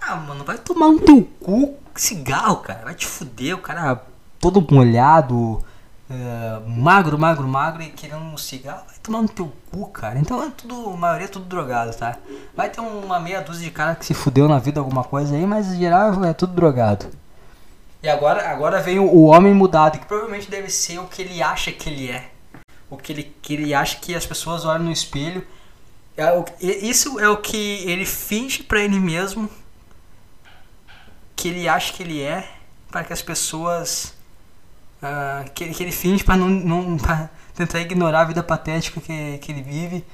Ah, mano, vai tomar no teu cu cigarro, cara. Vai te fuder, o cara todo molhado, uh, magro, magro, magro e querendo um cigarro. Vai tomar no teu cu, cara. Então é tudo, a maioria é tudo drogado, tá? Vai ter uma meia dúzia de cara que se fudeu na vida alguma coisa aí, mas em geral é tudo drogado. E agora, agora vem o, homem mudado, que provavelmente deve ser o que ele acha que ele é. O que ele, que ele acha que as pessoas olham no espelho. É o, isso é o que ele finge para ele mesmo que ele acha que ele é para que as pessoas uh, que, que ele finge para não, não pra tentar ignorar a vida patética que, que ele vive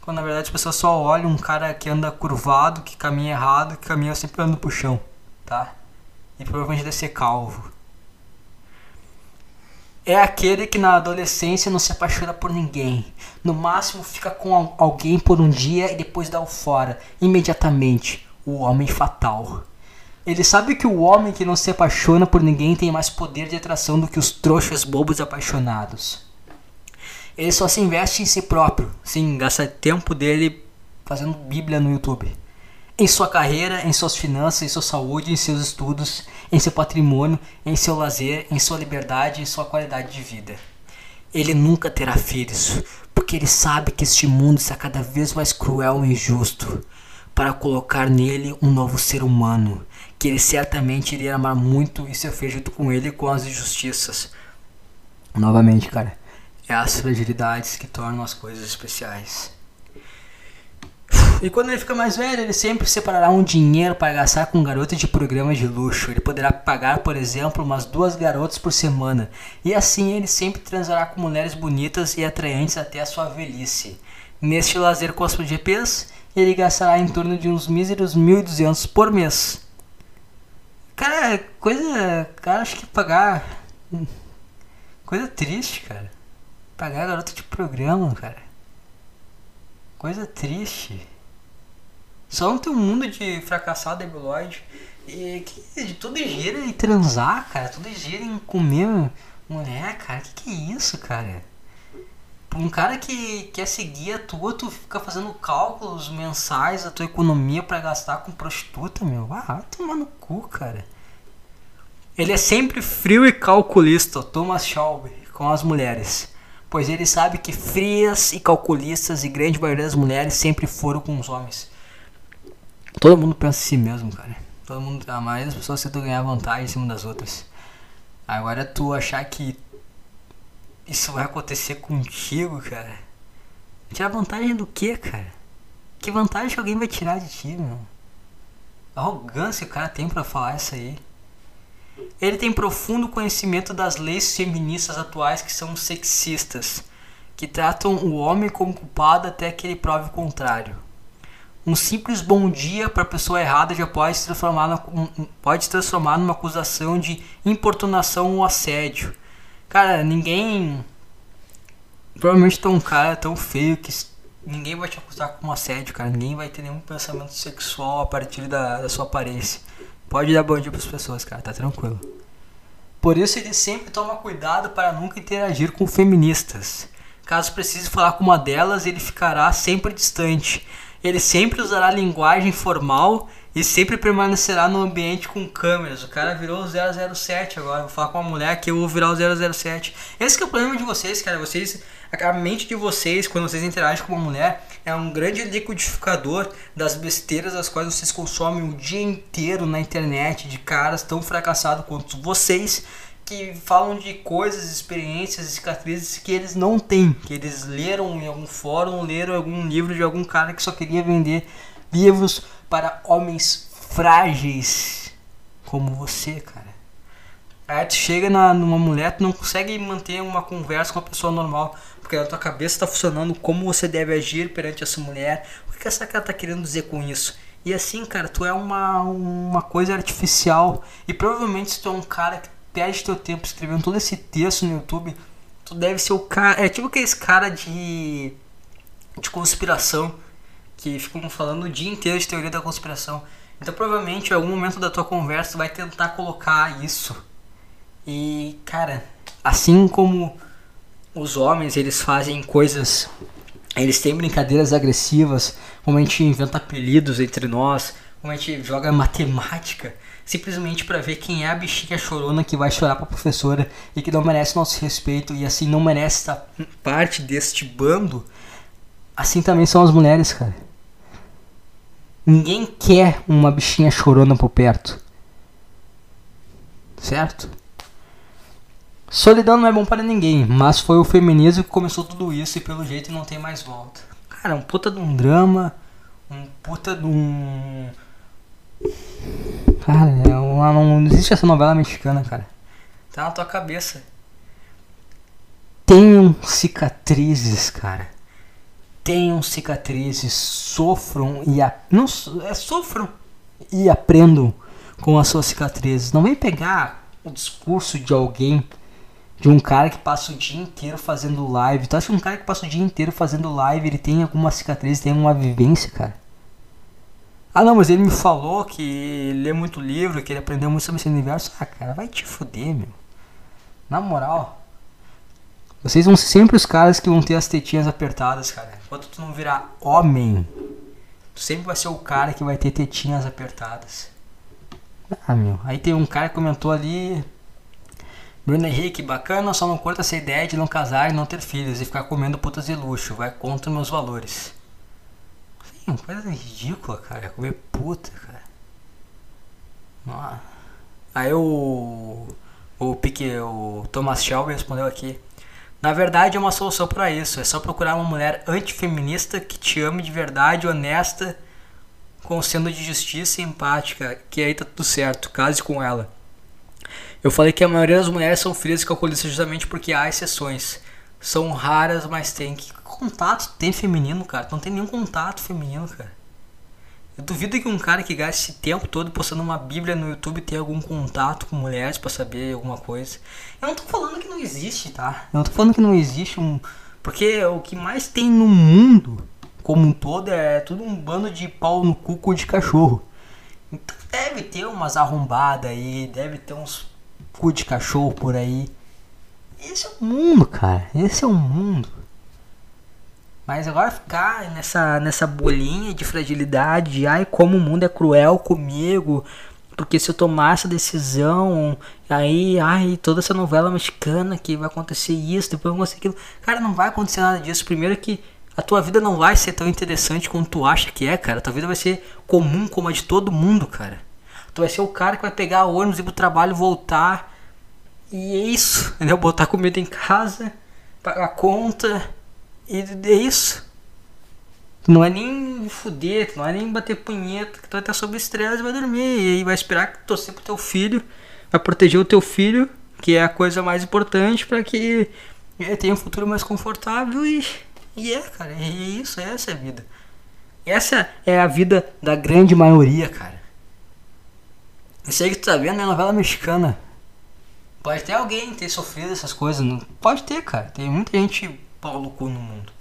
quando na verdade as pessoas só olham um cara que anda curvado que caminha errado que caminha sempre andando pro chão tá e provavelmente deve ser calvo é aquele que na adolescência não se apaixona por ninguém. No máximo fica com alguém por um dia e depois dá o fora, imediatamente. O homem fatal. Ele sabe que o homem que não se apaixona por ninguém tem mais poder de atração do que os trouxas bobos apaixonados. Ele só se investe em si próprio, sim, gasta tempo dele fazendo Bíblia no YouTube. Em sua carreira, em suas finanças, em sua saúde, em seus estudos, em seu patrimônio, em seu lazer, em sua liberdade, em sua qualidade de vida. Ele nunca terá filhos, porque ele sabe que este mundo está cada vez mais cruel e injusto, para colocar nele um novo ser humano que ele certamente iria amar muito e feliz junto com ele com as injustiças. Novamente, cara, é as fragilidades que tornam as coisas especiais. E quando ele fica mais velho, ele sempre separará um dinheiro para gastar com garotas de programas de luxo. Ele poderá pagar, por exemplo, umas duas garotas por semana. E assim ele sempre transará com mulheres bonitas e atraentes até a sua velhice. Neste lazer com as GPs, ele gastará em torno de uns míseros 1.200 por mês. Cara, coisa. Cara, acho que pagar. Coisa triste, cara. Pagar garota de programa, cara. Coisa triste. Só não tem um mundo de fracassado debilóide. E que de tudo gira em transar, cara. Tudo gira em comer mulher, cara. Que que é isso, cara? Um cara que quer seguir a tua, tu fica fazendo cálculos mensais da tua economia para gastar com prostituta, meu. Ah, vai tomar no cu, cara. Ele é sempre frio e calculista, Thomas Shelby, com as mulheres. Pois ele sabe que frias e calculistas e grande maioria das mulheres sempre foram com os homens. Todo mundo pensa em si mesmo, cara. Todo mundo, a maioria das pessoas tenta ganhar vantagem em cima das outras. Agora tu achar que isso vai acontecer contigo, cara. Tirar vantagem do que, cara? Que vantagem que alguém vai tirar de ti, meu? A arrogância o cara tem para falar isso aí. Ele tem profundo conhecimento das leis feministas atuais que são sexistas, que tratam o homem como culpado até que ele prove o contrário. Um simples bom dia para a pessoa errada já pode se transformar, na, pode se transformar numa acusação de importunação ou assédio. Cara, ninguém. Provavelmente tem um cara tão feio que ninguém vai te acusar com assédio, cara. Ninguém vai ter nenhum pensamento sexual a partir da, da sua aparência. Pode dar bom dia pras pessoas, cara, tá tranquilo. Por isso ele sempre toma cuidado para nunca interagir com feministas. Caso precise falar com uma delas, ele ficará sempre distante. Ele sempre usará linguagem formal e sempre permanecerá no ambiente com câmeras. O cara virou o 007 agora. Vou falar com uma mulher que eu vou virar o 007. Esse é o problema de vocês, cara. Vocês, a mente de vocês, quando vocês interagem com uma mulher, é um grande liquidificador das besteiras das quais vocês consomem o dia inteiro na internet de caras tão fracassados quanto vocês que falam de coisas, experiências, cicatrizes que eles não têm, que eles leram em algum fórum, leram algum livro de algum cara que só queria vender livros para homens frágeis como você, cara. Aí tu chega na, numa mulher, tu não consegue manter uma conversa com uma pessoa normal, porque a tua cabeça está funcionando como você deve agir perante essa mulher. O que essa cara tá querendo dizer com isso? E assim, cara, tu é uma, uma coisa artificial. E provavelmente se tu é um cara que perde teu tempo escrevendo todo esse texto no YouTube, tu deve ser o cara. É tipo aqueles cara de. de conspiração que ficam falando o dia inteiro de teoria da conspiração. Então provavelmente em algum momento da tua conversa vai tentar colocar isso. E, cara, assim como os homens eles fazem coisas, eles têm brincadeiras agressivas, como a gente inventa apelidos entre nós, como a gente joga matemática, simplesmente para ver quem é a bichinha chorona que vai chorar pra professora e que não merece nosso respeito e assim não merece estar parte deste bando. Assim também são as mulheres, cara. Ninguém quer uma bichinha chorona por perto. Certo? Solidão não é bom para ninguém, mas foi o feminismo que começou tudo isso e pelo jeito não tem mais volta. Cara, um puta de um drama, um puta de um. Cara, é uma, não existe essa novela mexicana, cara. Tá na tua cabeça. Tenham cicatrizes, cara. Tenham cicatrizes, sofram e a... não é, sofram e aprendam com as suas cicatrizes. Não vem pegar o discurso de alguém de um cara que passa o dia inteiro fazendo live. Tu acha que um cara que passa o dia inteiro fazendo live, ele tem alguma cicatriz, tem uma vivência, cara? Ah não, mas ele me falou que lê muito livro, que ele aprendeu muito sobre esse universo. Ah, cara, vai te fuder, meu. Na moral. Vocês vão sempre os caras que vão ter as tetinhas apertadas, cara. Enquanto tu não virar homem, tu sempre vai ser o cara que vai ter tetinhas apertadas. Ah, meu. Aí tem um cara que comentou ali, Bruno Henrique, bacana, só não curto essa ideia de não casar e não ter filhos e ficar comendo putas de luxo, vai contra meus valores. Sim, coisa ridícula, cara, comer puta, cara. Nossa. Aí o. O Pique, o Thomas Shelby respondeu aqui. Na verdade é uma solução para isso, é só procurar uma mulher antifeminista que te ame de verdade, honesta, com sendo de justiça e empática, que aí tá tudo certo, case com ela. Eu falei que a maioria das mulheres são frias e calculistas justamente porque há exceções. São raras, mas tem. Que contato tem feminino, cara? Não tem nenhum contato feminino, cara. Eu duvido que um cara que gaste esse tempo todo postando uma bíblia no YouTube tenha algum contato com mulheres para saber alguma coisa. Eu não tô falando que não existe, tá? Eu não tô falando que não existe um. Porque o que mais tem no mundo como um todo é tudo um bando de pau no cu de cachorro. Então deve ter umas arrombadas aí, deve ter uns cu de cachorro por aí. Esse é o mundo, cara. Esse é o mundo. Mas agora ficar nessa, nessa bolinha de fragilidade, de ai como o mundo é cruel comigo, porque se eu tomar essa decisão, aí, ai, toda essa novela mexicana que vai acontecer isso, depois vai acontecer aquilo. Cara, não vai acontecer nada disso. Primeiro que a tua vida não vai ser tão interessante quanto tu acha que é, cara. A tua vida vai ser comum como a de todo mundo, cara. Tu vai ser o cara que vai pegar ônibus, ir pro trabalho, voltar. E é isso, entendeu? Botar comida em casa, pagar conta. E é isso. Tu não é nem fuder, tu não é nem bater punheta, que tu vai estar sob estresse e vai dormir. E aí vai esperar que torcer pro teu filho, vai proteger o teu filho, que é a coisa mais importante para que ele tenha um futuro mais confortável e, e é, cara, é isso, essa é a vida. Essa é a vida da grande maioria, cara. Isso aí que tu tá vendo é novela mexicana. Pode ter alguém ter sofrido essas coisas. Não... Pode ter, cara. Tem muita gente pau no cu no mundo.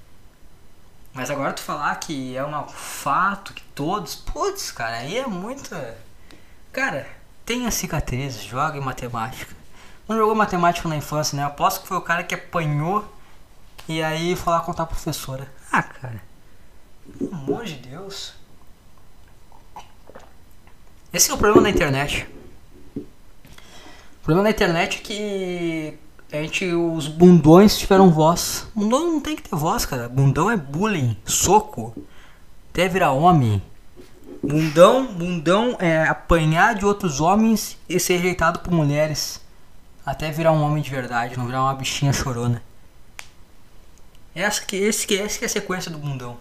Mas agora tu falar que é um fato que todos. Putz, cara, aí é muito. Cara, tenha cicatrizes, joga em matemática. Não jogou matemática na infância, né? Aposto que foi o cara que apanhou e aí foi lá contar a professora. Ah, cara. Pelo amor de Deus. Esse é o problema da internet. O problema da internet é que a gente, os bundões tiveram voz. Bundão não tem que ter voz, cara. Bundão é bullying, soco, até virar homem. Bundão, bundão é apanhar de outros homens e ser rejeitado por mulheres. Até virar um homem de verdade, não virar uma bichinha chorona. Essa que, esse, que, essa que é a sequência do bundão.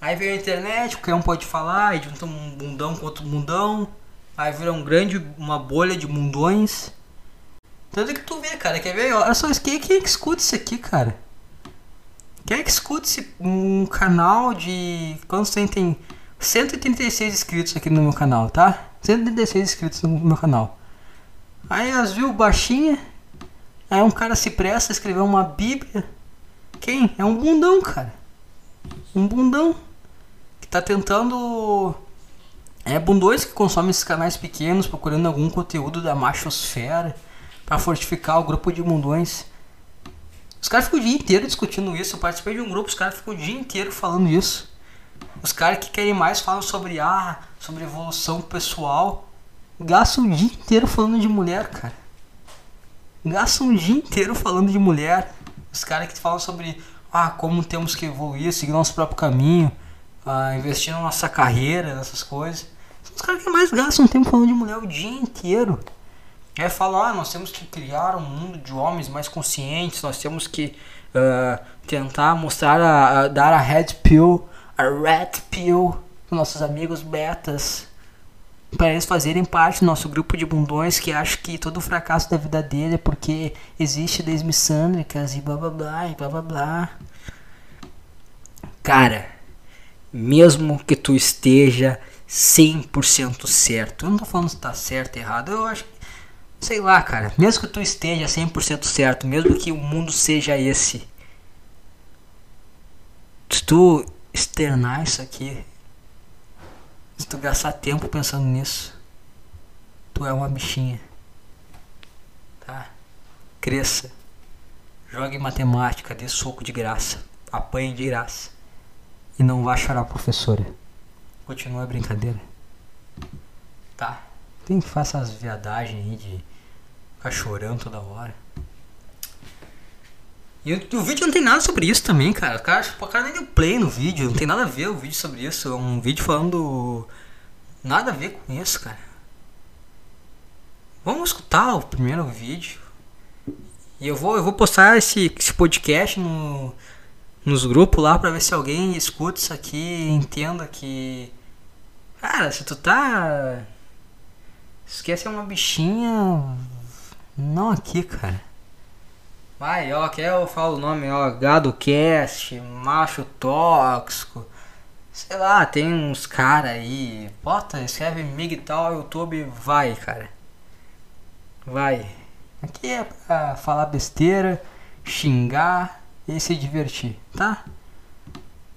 Aí veio a internet, qualquer um pode falar, e junta um bundão com outro bundão. Aí vira um grande, uma bolha de mundões. Tanto que tu vê, cara, quer ver? Olha só, quem, quem é que escuta isso aqui, cara? Quem é que escuta esse, um canal de... Quantos tem? Tem 136 inscritos aqui no meu canal, tá? 136 inscritos no meu canal. Aí as viu baixinha. Aí um cara se presta a escrever uma bíblia. Quem? É um bundão, cara. Um bundão. Que tá tentando. É bundões que consomem esses canais pequenos, procurando algum conteúdo da machosfera para fortificar o grupo de bundões. Os caras ficam o dia inteiro discutindo isso. Eu participei de um grupo, os caras ficam o dia inteiro falando isso. Os caras que querem mais falam sobre ah, sobre evolução pessoal. Gastam o dia inteiro falando de mulher, cara. Gastam o dia inteiro falando de mulher. Os caras que falam sobre ah, como temos que evoluir, seguir nosso próprio caminho, ah, investir na nossa carreira, nessas coisas. São os caras que mais gastam tempo falando de mulher o dia inteiro. É falar, ah, nós temos que criar um mundo de homens mais conscientes, nós temos que uh, tentar mostrar, a, a, dar a red pill, a red pill para nossos amigos betas, para eles fazerem parte do nosso grupo de bundões que acham que todo o fracasso da vida dele é porque existe desmissândricas e blá blá blá e blá blá blá. Cara, mesmo que tu esteja 100% certo, eu não tô falando se tá certo ou errado, eu acho Sei lá, cara. Mesmo que tu esteja 100% certo, mesmo que o mundo seja esse. Se tu externar isso aqui, se tu gastar tempo pensando nisso, tu é uma bichinha. Tá? Cresça. Jogue matemática, dê soco de graça. Apanhe de graça. E não vá chorar, professora. Continua a brincadeira. Tá? Tem que fazer as viadagens aí de ficar chorando toda hora. E o, vídeo não tem nada sobre isso também, cara. O cara, o cara nem deu play no vídeo, não tem nada a ver o vídeo sobre isso. É um vídeo falando. Nada a ver com isso, cara. Vamos escutar o primeiro vídeo. E eu vou, eu vou postar esse, esse podcast no, nos grupos lá pra ver se alguém escuta isso aqui e entenda que. Cara, se tu tá. Esquece é uma bichinha, não aqui, cara. Vai, ó, quer eu falo o nome, ó, Gado Cast, Macho Tóxico. Sei lá, tem uns cara aí. Bota, escreve Migtal YouTube, vai, cara. Vai. Aqui é pra falar besteira, xingar e se divertir, tá?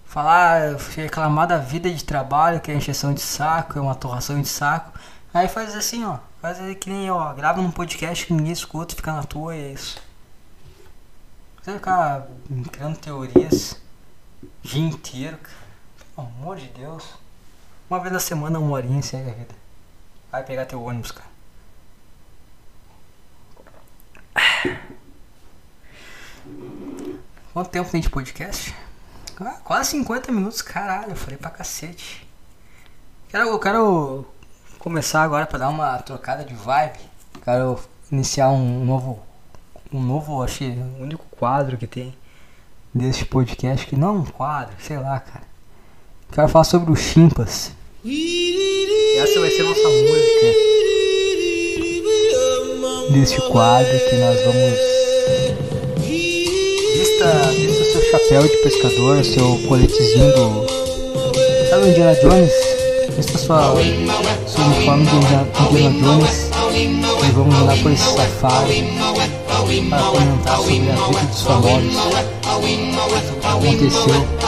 Falar, reclamar da vida de trabalho, que é encheção de saco, é uma torração de saco. Aí faz assim, ó. Faz que nem eu, ó. Grava num podcast que ninguém escuta, fica na tua e é isso. Você ficar criando teorias o dia inteiro, cara. Pelo amor de Deus. Uma vez na semana, uma horinha segue a vida. Vai pegar teu ônibus, cara. Quanto tempo tem de podcast? Ah, quase 50 minutos, caralho, eu falei pra cacete. Quero, eu quero começar agora para dar uma trocada de vibe. Quero iniciar um novo, um novo, acho único quadro que tem desse podcast, que não é um quadro, sei lá, cara. Quero falar sobre os chimpas. Essa vai ser nossa música desse quadro que nós vamos. Vista, vista o seu chapéu de pescador, seu coletezinho do. Sabe Indiana Jones? Vista sua, seu uniforme de Indiana e vamos lá por esse safari para comentar sobre a vida dos famosos. Aconteceu.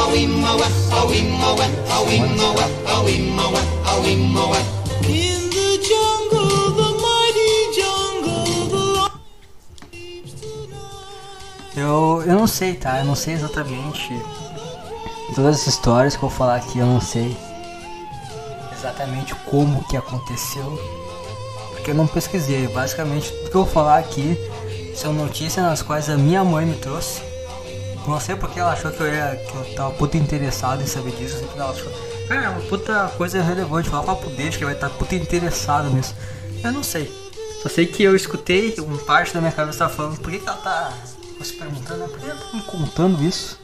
Eu, eu não sei, tá? Eu não sei exatamente todas as histórias que eu vou falar aqui, eu não sei exatamente como que aconteceu, porque eu não pesquisei. Basicamente, tudo que eu vou falar aqui são notícias nas quais a minha mãe me trouxe. Não sei porque ela achou que eu, ia, que eu tava puta interessado em saber disso. Sempre ela achou, é uma puta coisa relevante. Falar pra poder, que vai estar tá puta interessado nisso. Eu não sei. Só sei que eu escutei, uma parte da minha cabeça tá falando, por que, que ela tá se perguntando, né? por que ela tá me contando isso?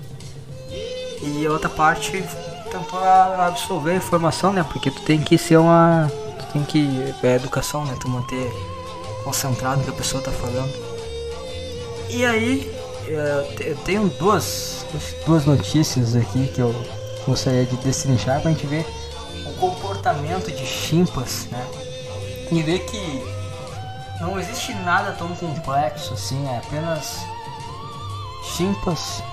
E outra parte tentou absorver a informação, né? Porque tu tem que ser uma. Tu tem que. É educação, né? Tu manter concentrado no que a pessoa tá falando. E aí, eu tenho duas, duas notícias aqui que eu gostaria de destrinchar pra gente ver o comportamento de chimpas, né? E ver que não existe nada tão complexo assim, é apenas chimpas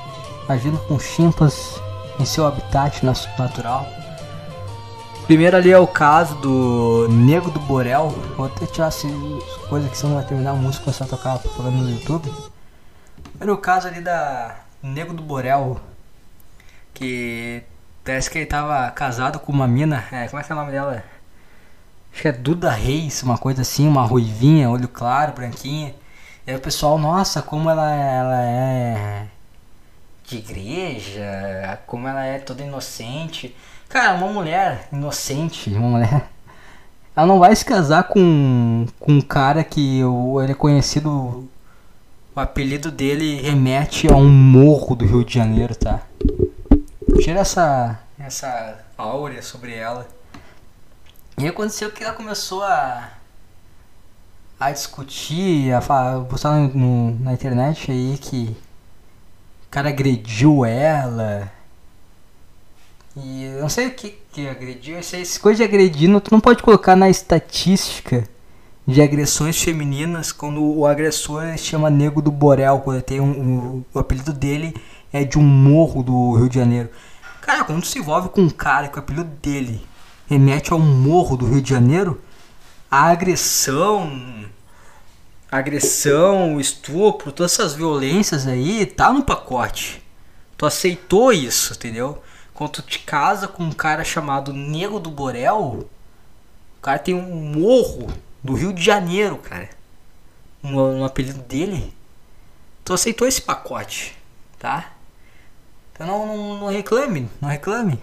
agindo com chimpas em seu habitat natural. Primeiro ali é o caso do Nego do Borel. Vou até tirar as coisas que senão vai terminar a música começar a tocar falando no YouTube. Primeiro o caso ali da Nego do Borel. Que parece que ele tava casado com uma mina. É, como é que é o nome dela? Acho que é Duda Reis, uma coisa assim, uma ruivinha, olho claro, branquinha. E aí o pessoal, nossa, como ela, ela é de igreja, como ela é toda inocente. Cara, uma mulher inocente, uma mulher. Ela não vai se casar com, com um cara que ele é conhecido. O apelido dele remete a um morro do Rio de Janeiro, tá? Tira essa, essa áurea sobre ela. E aconteceu que ela começou a a discutir, a falar, postar no, na internet aí que cara agrediu ela. E eu não sei o que, que agrediu, isso essa coisa de agredir, tu não pode colocar na estatística de agressões femininas quando o agressor chama Nego do Borel, quando tem um, um, o apelido dele é de um morro do Rio de Janeiro. Cara, quando se envolve com um cara que o apelido dele remete a um morro do Rio de Janeiro, a agressão, agressão, estupro, todas essas violências aí, tá no pacote. Tu aceitou isso, entendeu? Quando tu te casa com um cara chamado Nego do Borel, o cara tem um morro do Rio de Janeiro, cara. No, no apelido dele. Tu aceitou esse pacote, tá? Então não, não, não reclame, não reclame.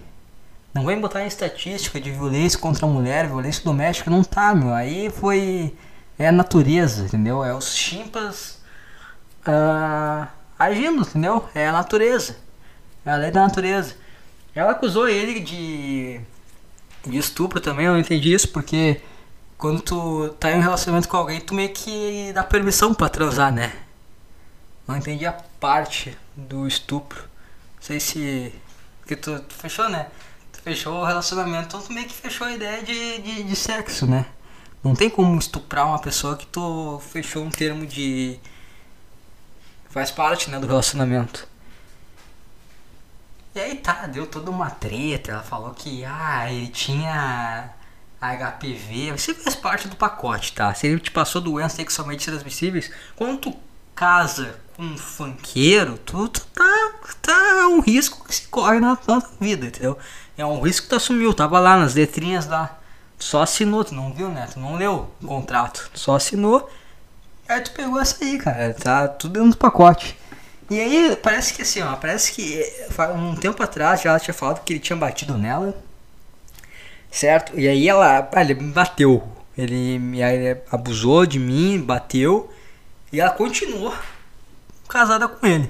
Não vem botar em estatística de violência contra a mulher, violência doméstica, não tá, meu. Aí foi. É a natureza, entendeu? É os chimpas uh, agindo, entendeu? É a natureza. É a lei da natureza. Ela acusou ele de, de estupro também, eu não entendi isso, porque quando tu tá em um relacionamento com alguém, tu meio que dá permissão para transar, né? Não entendi a parte do estupro. Não sei se. Porque tu, tu fechou, né? fechou o relacionamento, então tu meio que fechou a ideia de, de, de, sexo, né? Não tem como estuprar uma pessoa que tu fechou um termo de. faz parte, né, do relacionamento. E aí tá, deu toda uma treta, ela falou que, ah, ele tinha HPV, você faz parte do pacote, tá? Se ele te passou doenças sexualmente transmissíveis, quando tu casa com um funkeiro, tu, tu tá, tá um risco que se corre na tua vida, entendeu? É um risco que tu assumiu, tava lá nas letrinhas lá. Só assinou, tu não viu, né? Tu não leu o contrato, só assinou. Aí tu pegou essa aí, cara. Tá tudo dentro do pacote. E aí, parece que assim, ó, parece que um tempo atrás já ela tinha falado que ele tinha batido nela. Certo? E aí ela, ah, ele me bateu. Ele me abusou de mim, bateu. E ela continuou casada com ele.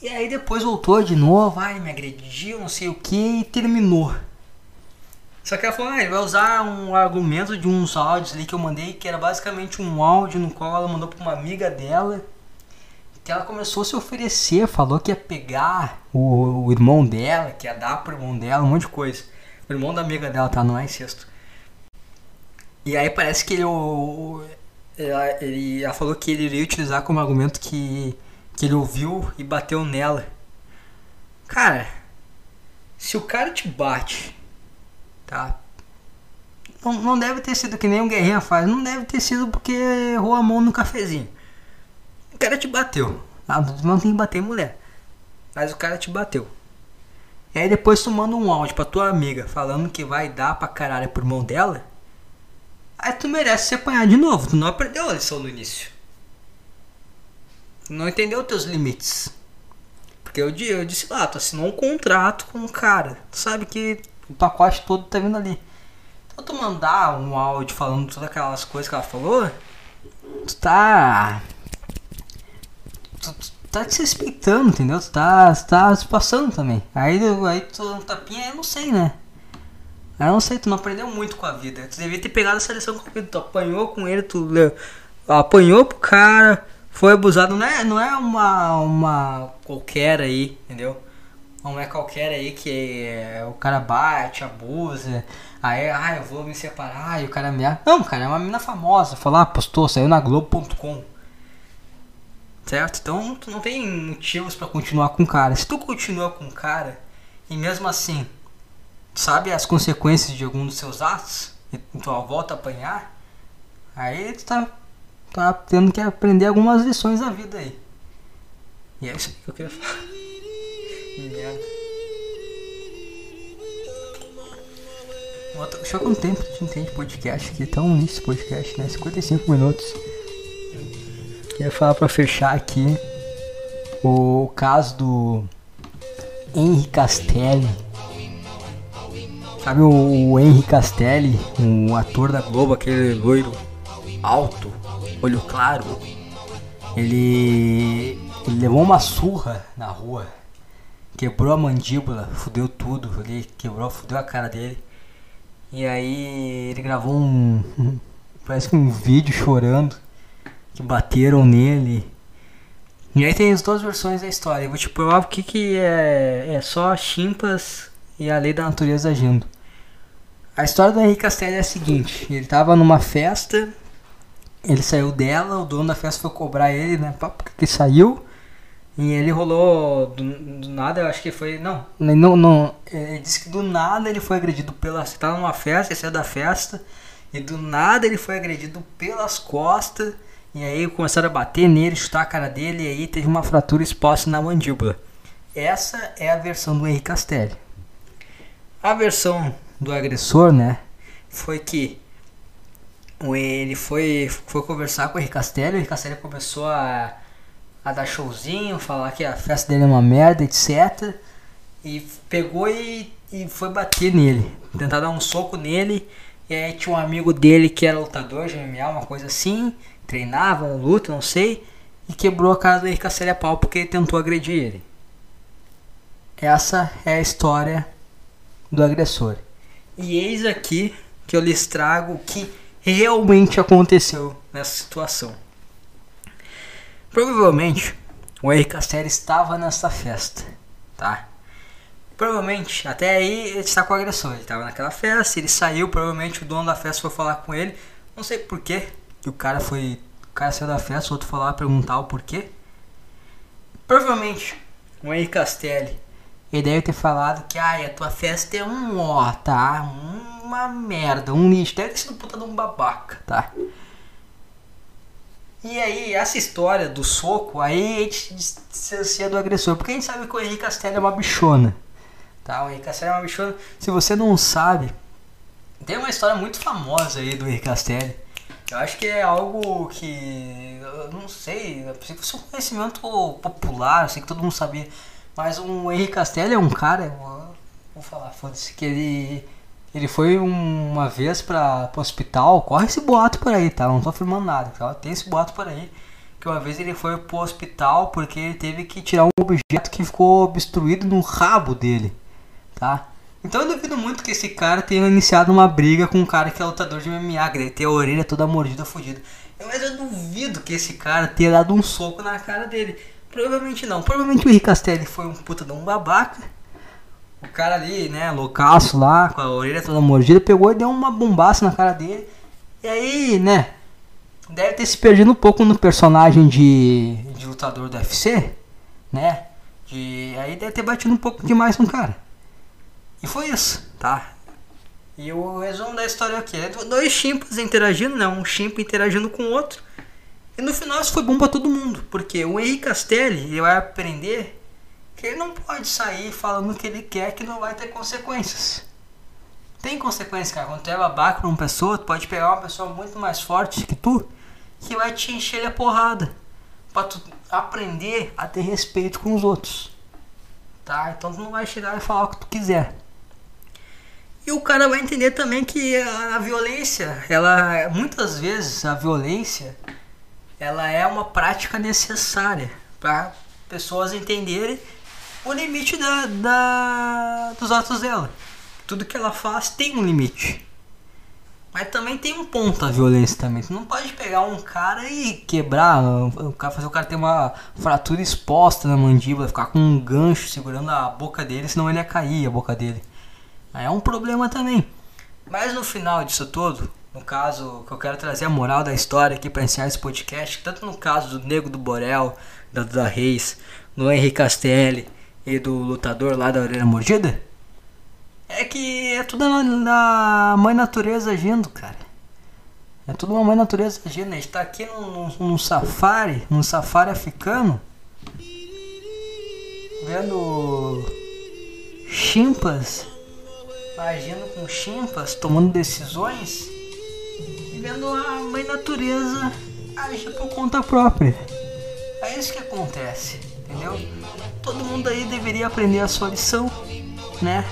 E aí depois voltou de novo, ai, me agrediu, não sei o que, e terminou. Só que ela falou, ah, ele vai usar um argumento de uns áudios ali que eu mandei, que era basicamente um áudio no qual ela mandou para uma amiga dela, que ela começou a se oferecer, falou que ia pegar o, o irmão dela, que ia dar pro irmão dela, um monte de coisa. O irmão da amiga dela, tá? Não é incesto. E aí parece que ele, ela, ele, ela falou que ele iria utilizar como argumento que que ele ouviu e bateu nela. Cara, se o cara te bate, tá? Não, não deve ter sido que nem o Guerrinha faz, não deve ter sido porque errou a mão no cafezinho. O cara te bateu. Não tem que bater mulher. Mas o cara te bateu. E aí depois tu manda um áudio pra tua amiga falando que vai dar pra caralho por mão dela. Aí tu merece se apanhar de novo. Tu não aprendeu a lição no início não entendeu teus limites. Porque eu, eu disse lá, tu assinou um contrato com o cara. Tu sabe que o pacote todo tá vindo ali. Então tu mandar um áudio falando todas aquelas coisas que ela falou, tu tá. Tu, tu tá te respeitando, entendeu? Tu tá, tu tá se passando também. Aí, aí tu dando tapinha, eu não sei, né? Eu não sei, tu não aprendeu muito com a vida. Tu devia ter pegado essa lição com. Tu apanhou com ele, tu apanhou pro cara foi abusado, não é, não é uma, uma qualquer aí, entendeu? Não é qualquer aí que é, o cara bate, abusa, aí, ah, eu vou me separar e o cara me. Não, cara, é uma menina famosa. Falar, ah, postou, saiu na Globo.com. Certo? Então tu não tem motivos para continuar com o cara. Se tu continua com o cara e mesmo assim sabe as consequências de algum dos seus atos e tu volta a apanhar, aí tu tá, tá tendo que aprender algumas lições da vida aí. E é isso que eu queria falar. Merda. Deixa eu quanto tempo a gente tem de podcast aqui, tão início podcast, né? 55 minutos. Queria falar pra fechar aqui o caso do Henry Castelli. Sabe o, o Henry Castelli, um ator da Globo, aquele loiro alto, olho claro. Ele, ele levou uma surra na rua, quebrou a mandíbula, fudeu tudo, ele quebrou, fudeu a cara dele. E aí ele gravou um, parece que um vídeo chorando que bateram nele. E aí tem as duas versões da história. Eu vou te provar o que, que é, é só chimpas e a lei da natureza agindo. A história do Henrique Castelli é a seguinte: ele tava numa festa, ele saiu dela, o dono da festa foi cobrar ele, né? Porque saiu. E ele rolou do, do, nada, eu acho que foi. Não, não, não. Ele disse que do nada ele foi agredido pela. Você tava numa festa, ele saiu da festa. E do nada ele foi agredido pelas costas. E aí começaram a bater nele, chutar a cara dele, e aí teve uma fratura exposta na mandíbula. Essa é a versão do Henrique Castelli. A versão do agressor, né, foi que ele foi, foi conversar com o Henrique Castelli, o Henrique Castelli começou a, a dar showzinho, falar que a festa dele é uma merda, etc. E pegou e, e foi bater nele, tentar dar um soco nele. E aí tinha um amigo dele que era lutador de MMA, uma coisa assim treinava, luta, não sei, e quebrou a cara do Castelli a pau porque ele tentou agredir ele. Essa é a história do agressor. E eis aqui que eu lhes trago o que realmente aconteceu nessa situação. Provavelmente o Henrique Castelli estava nessa festa, tá? Provavelmente, até aí ele está com o agressor. Ele estava naquela festa, ele saiu, provavelmente o dono da festa foi falar com ele. Não sei porquê, e o cara foi. O cara saiu da festa, o outro foi lá perguntar o porquê. Provavelmente o Henrique Castelli ele deve ter falado que ai, a tua festa é um ó, tá? Uma merda, um lixo. Deve ter sido puta de um babaca, tá? E aí, essa história do soco, aí a gente distancia do agressor. Porque a gente sabe que o Henrique Castelli é uma bichona. Tá? O Henrique Castelli é uma bichona. Se você não sabe, tem uma história muito famosa aí do Henrique Castelli. Eu acho que é algo que. Eu não sei. Que fosse um conhecimento popular, eu sei que todo mundo sabia. Mas o Henrique Castelli é um cara. Vou falar, foda-se, que ele. Ele foi uma vez para o hospital. Corre esse boato por aí, tá? Não tô afirmando nada, tá? Tem esse boato por aí. Que uma vez ele foi pro hospital porque ele teve que tirar um objeto que ficou obstruído no rabo dele, tá? Então eu duvido muito que esse cara tenha iniciado uma briga com um cara que é lutador de MMA, que ter a orelha toda mordida, fodida. Mas eu duvido que esse cara tenha dado um soco na cara dele. Provavelmente não. Provavelmente o Henrique Castelli foi um puta de um babaca. O cara ali, né, loucaço lá, com a orelha toda mordida, pegou e deu uma bombaça na cara dele. E aí, né, deve ter se perdido um pouco no personagem de, de lutador do UFC, né? De, aí deve ter batido um pouco demais no cara. E foi isso, tá? E o resumo da história aqui é dois chimpas interagindo, não, um chimpa interagindo com o outro. E no final isso foi bom para todo mundo, porque o Henrique Castelli ele vai aprender que ele não pode sair falando o que ele quer que não vai ter consequências. Tem consequências, cara. Quando tu é babaca pra uma pessoa, tu pode pegar uma pessoa muito mais forte que tu, que vai te encher a porrada. Pra tu aprender a ter respeito com os outros. Tá? Então tu não vai chegar e falar o que tu quiser. E o cara vai entender também que a, a violência, ela muitas vezes a violência, ela é uma prática necessária para pessoas entenderem o limite da, da, dos atos dela. Tudo que ela faz tem um limite. Mas também tem um ponto a violência também. Tu não pode pegar um cara e quebrar, o cara fazer o cara ter uma fratura exposta na mandíbula, ficar com um gancho segurando a boca dele, senão ele ia cair a boca dele. Aí é um problema também. Mas no final disso tudo, no caso que eu quero trazer a moral da história aqui para encerrar esse podcast, tanto no caso do Nego do Borel, da Duda Reis, do Henrique Castelli e do lutador lá da orelha mordida, é que é tudo na mãe natureza agindo, cara. É tudo uma mãe natureza agindo. A gente tá aqui num, num safari, num safari africano, vendo chimpas agindo com chimpas, tomando decisões e vendo a mãe natureza agir por conta própria. É isso que acontece, entendeu? Todo mundo aí deveria aprender a sua lição, né?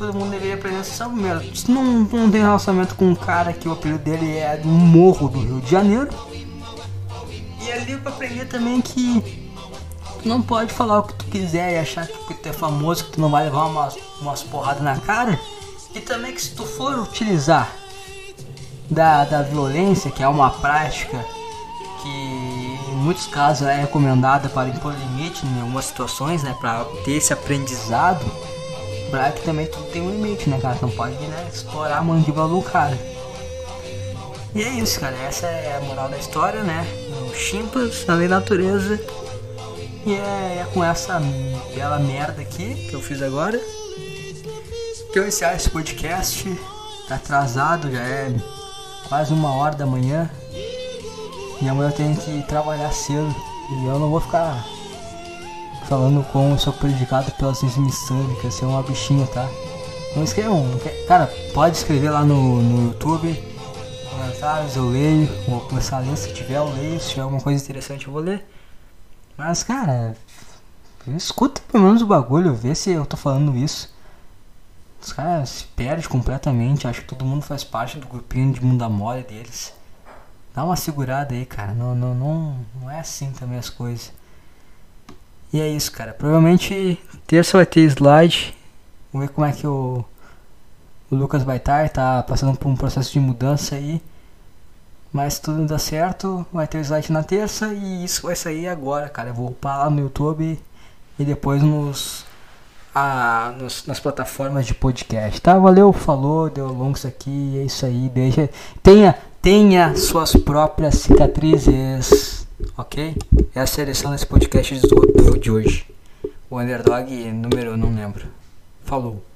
todo mundo deveria aprender essa mesmo. Se não, não tem relacionamento com um cara que o apelido dele é do Morro do Rio de Janeiro. E ali pra aprender também que tu não pode falar o que tu quiser e achar que tu é famoso, que tu não vai levar umas, umas porradas na cara. E também que se tu for utilizar da, da violência, que é uma prática que em muitos casos é recomendada para limite em algumas situações, né, para ter esse aprendizado lembrar que também tudo tem um limite, né, cara? não pode, né, explorar a mandíbula do cara. E é isso, cara. Essa é a moral da história, né? O chimpas, a lei da natureza. E é, é, com essa bela merda aqui que eu fiz agora que eu encerro esse podcast. Tá atrasado, já é quase uma hora da manhã. E amanhã eu tenho que trabalhar cedo. E eu não vou ficar falando como eu sou prejudicado pelas insânicas, ser uma bichinha, tá? Não escrevam, cara, pode escrever lá no, no YouTube, comentários, eu leio, vou começar a ler se tiver, eu leio, se tiver alguma coisa interessante eu vou ler. Mas, cara, escuta pelo menos o bagulho, vê se eu tô falando isso. Os caras se perdem completamente, acho que todo mundo faz parte do grupinho de mundo mole deles. Dá uma segurada aí, cara, não, não, não, não é assim também as coisas. E é isso, cara. Provavelmente terça vai ter slide. Vamos ver como é que o, o Lucas vai estar. Tá passando por um processo de mudança aí. Mas tudo dá certo, vai ter slide na terça e isso vai sair agora, cara. Eu vou upar lá no YouTube e depois nos, ah, nos, nas plataformas de podcast. Tá? Valeu, falou, deu longo isso aqui, é isso aí. Deixa, tenha, tenha suas próprias cicatrizes ok? É a seleção desse podcast de hoje. O underdog número, não lembro. Falou.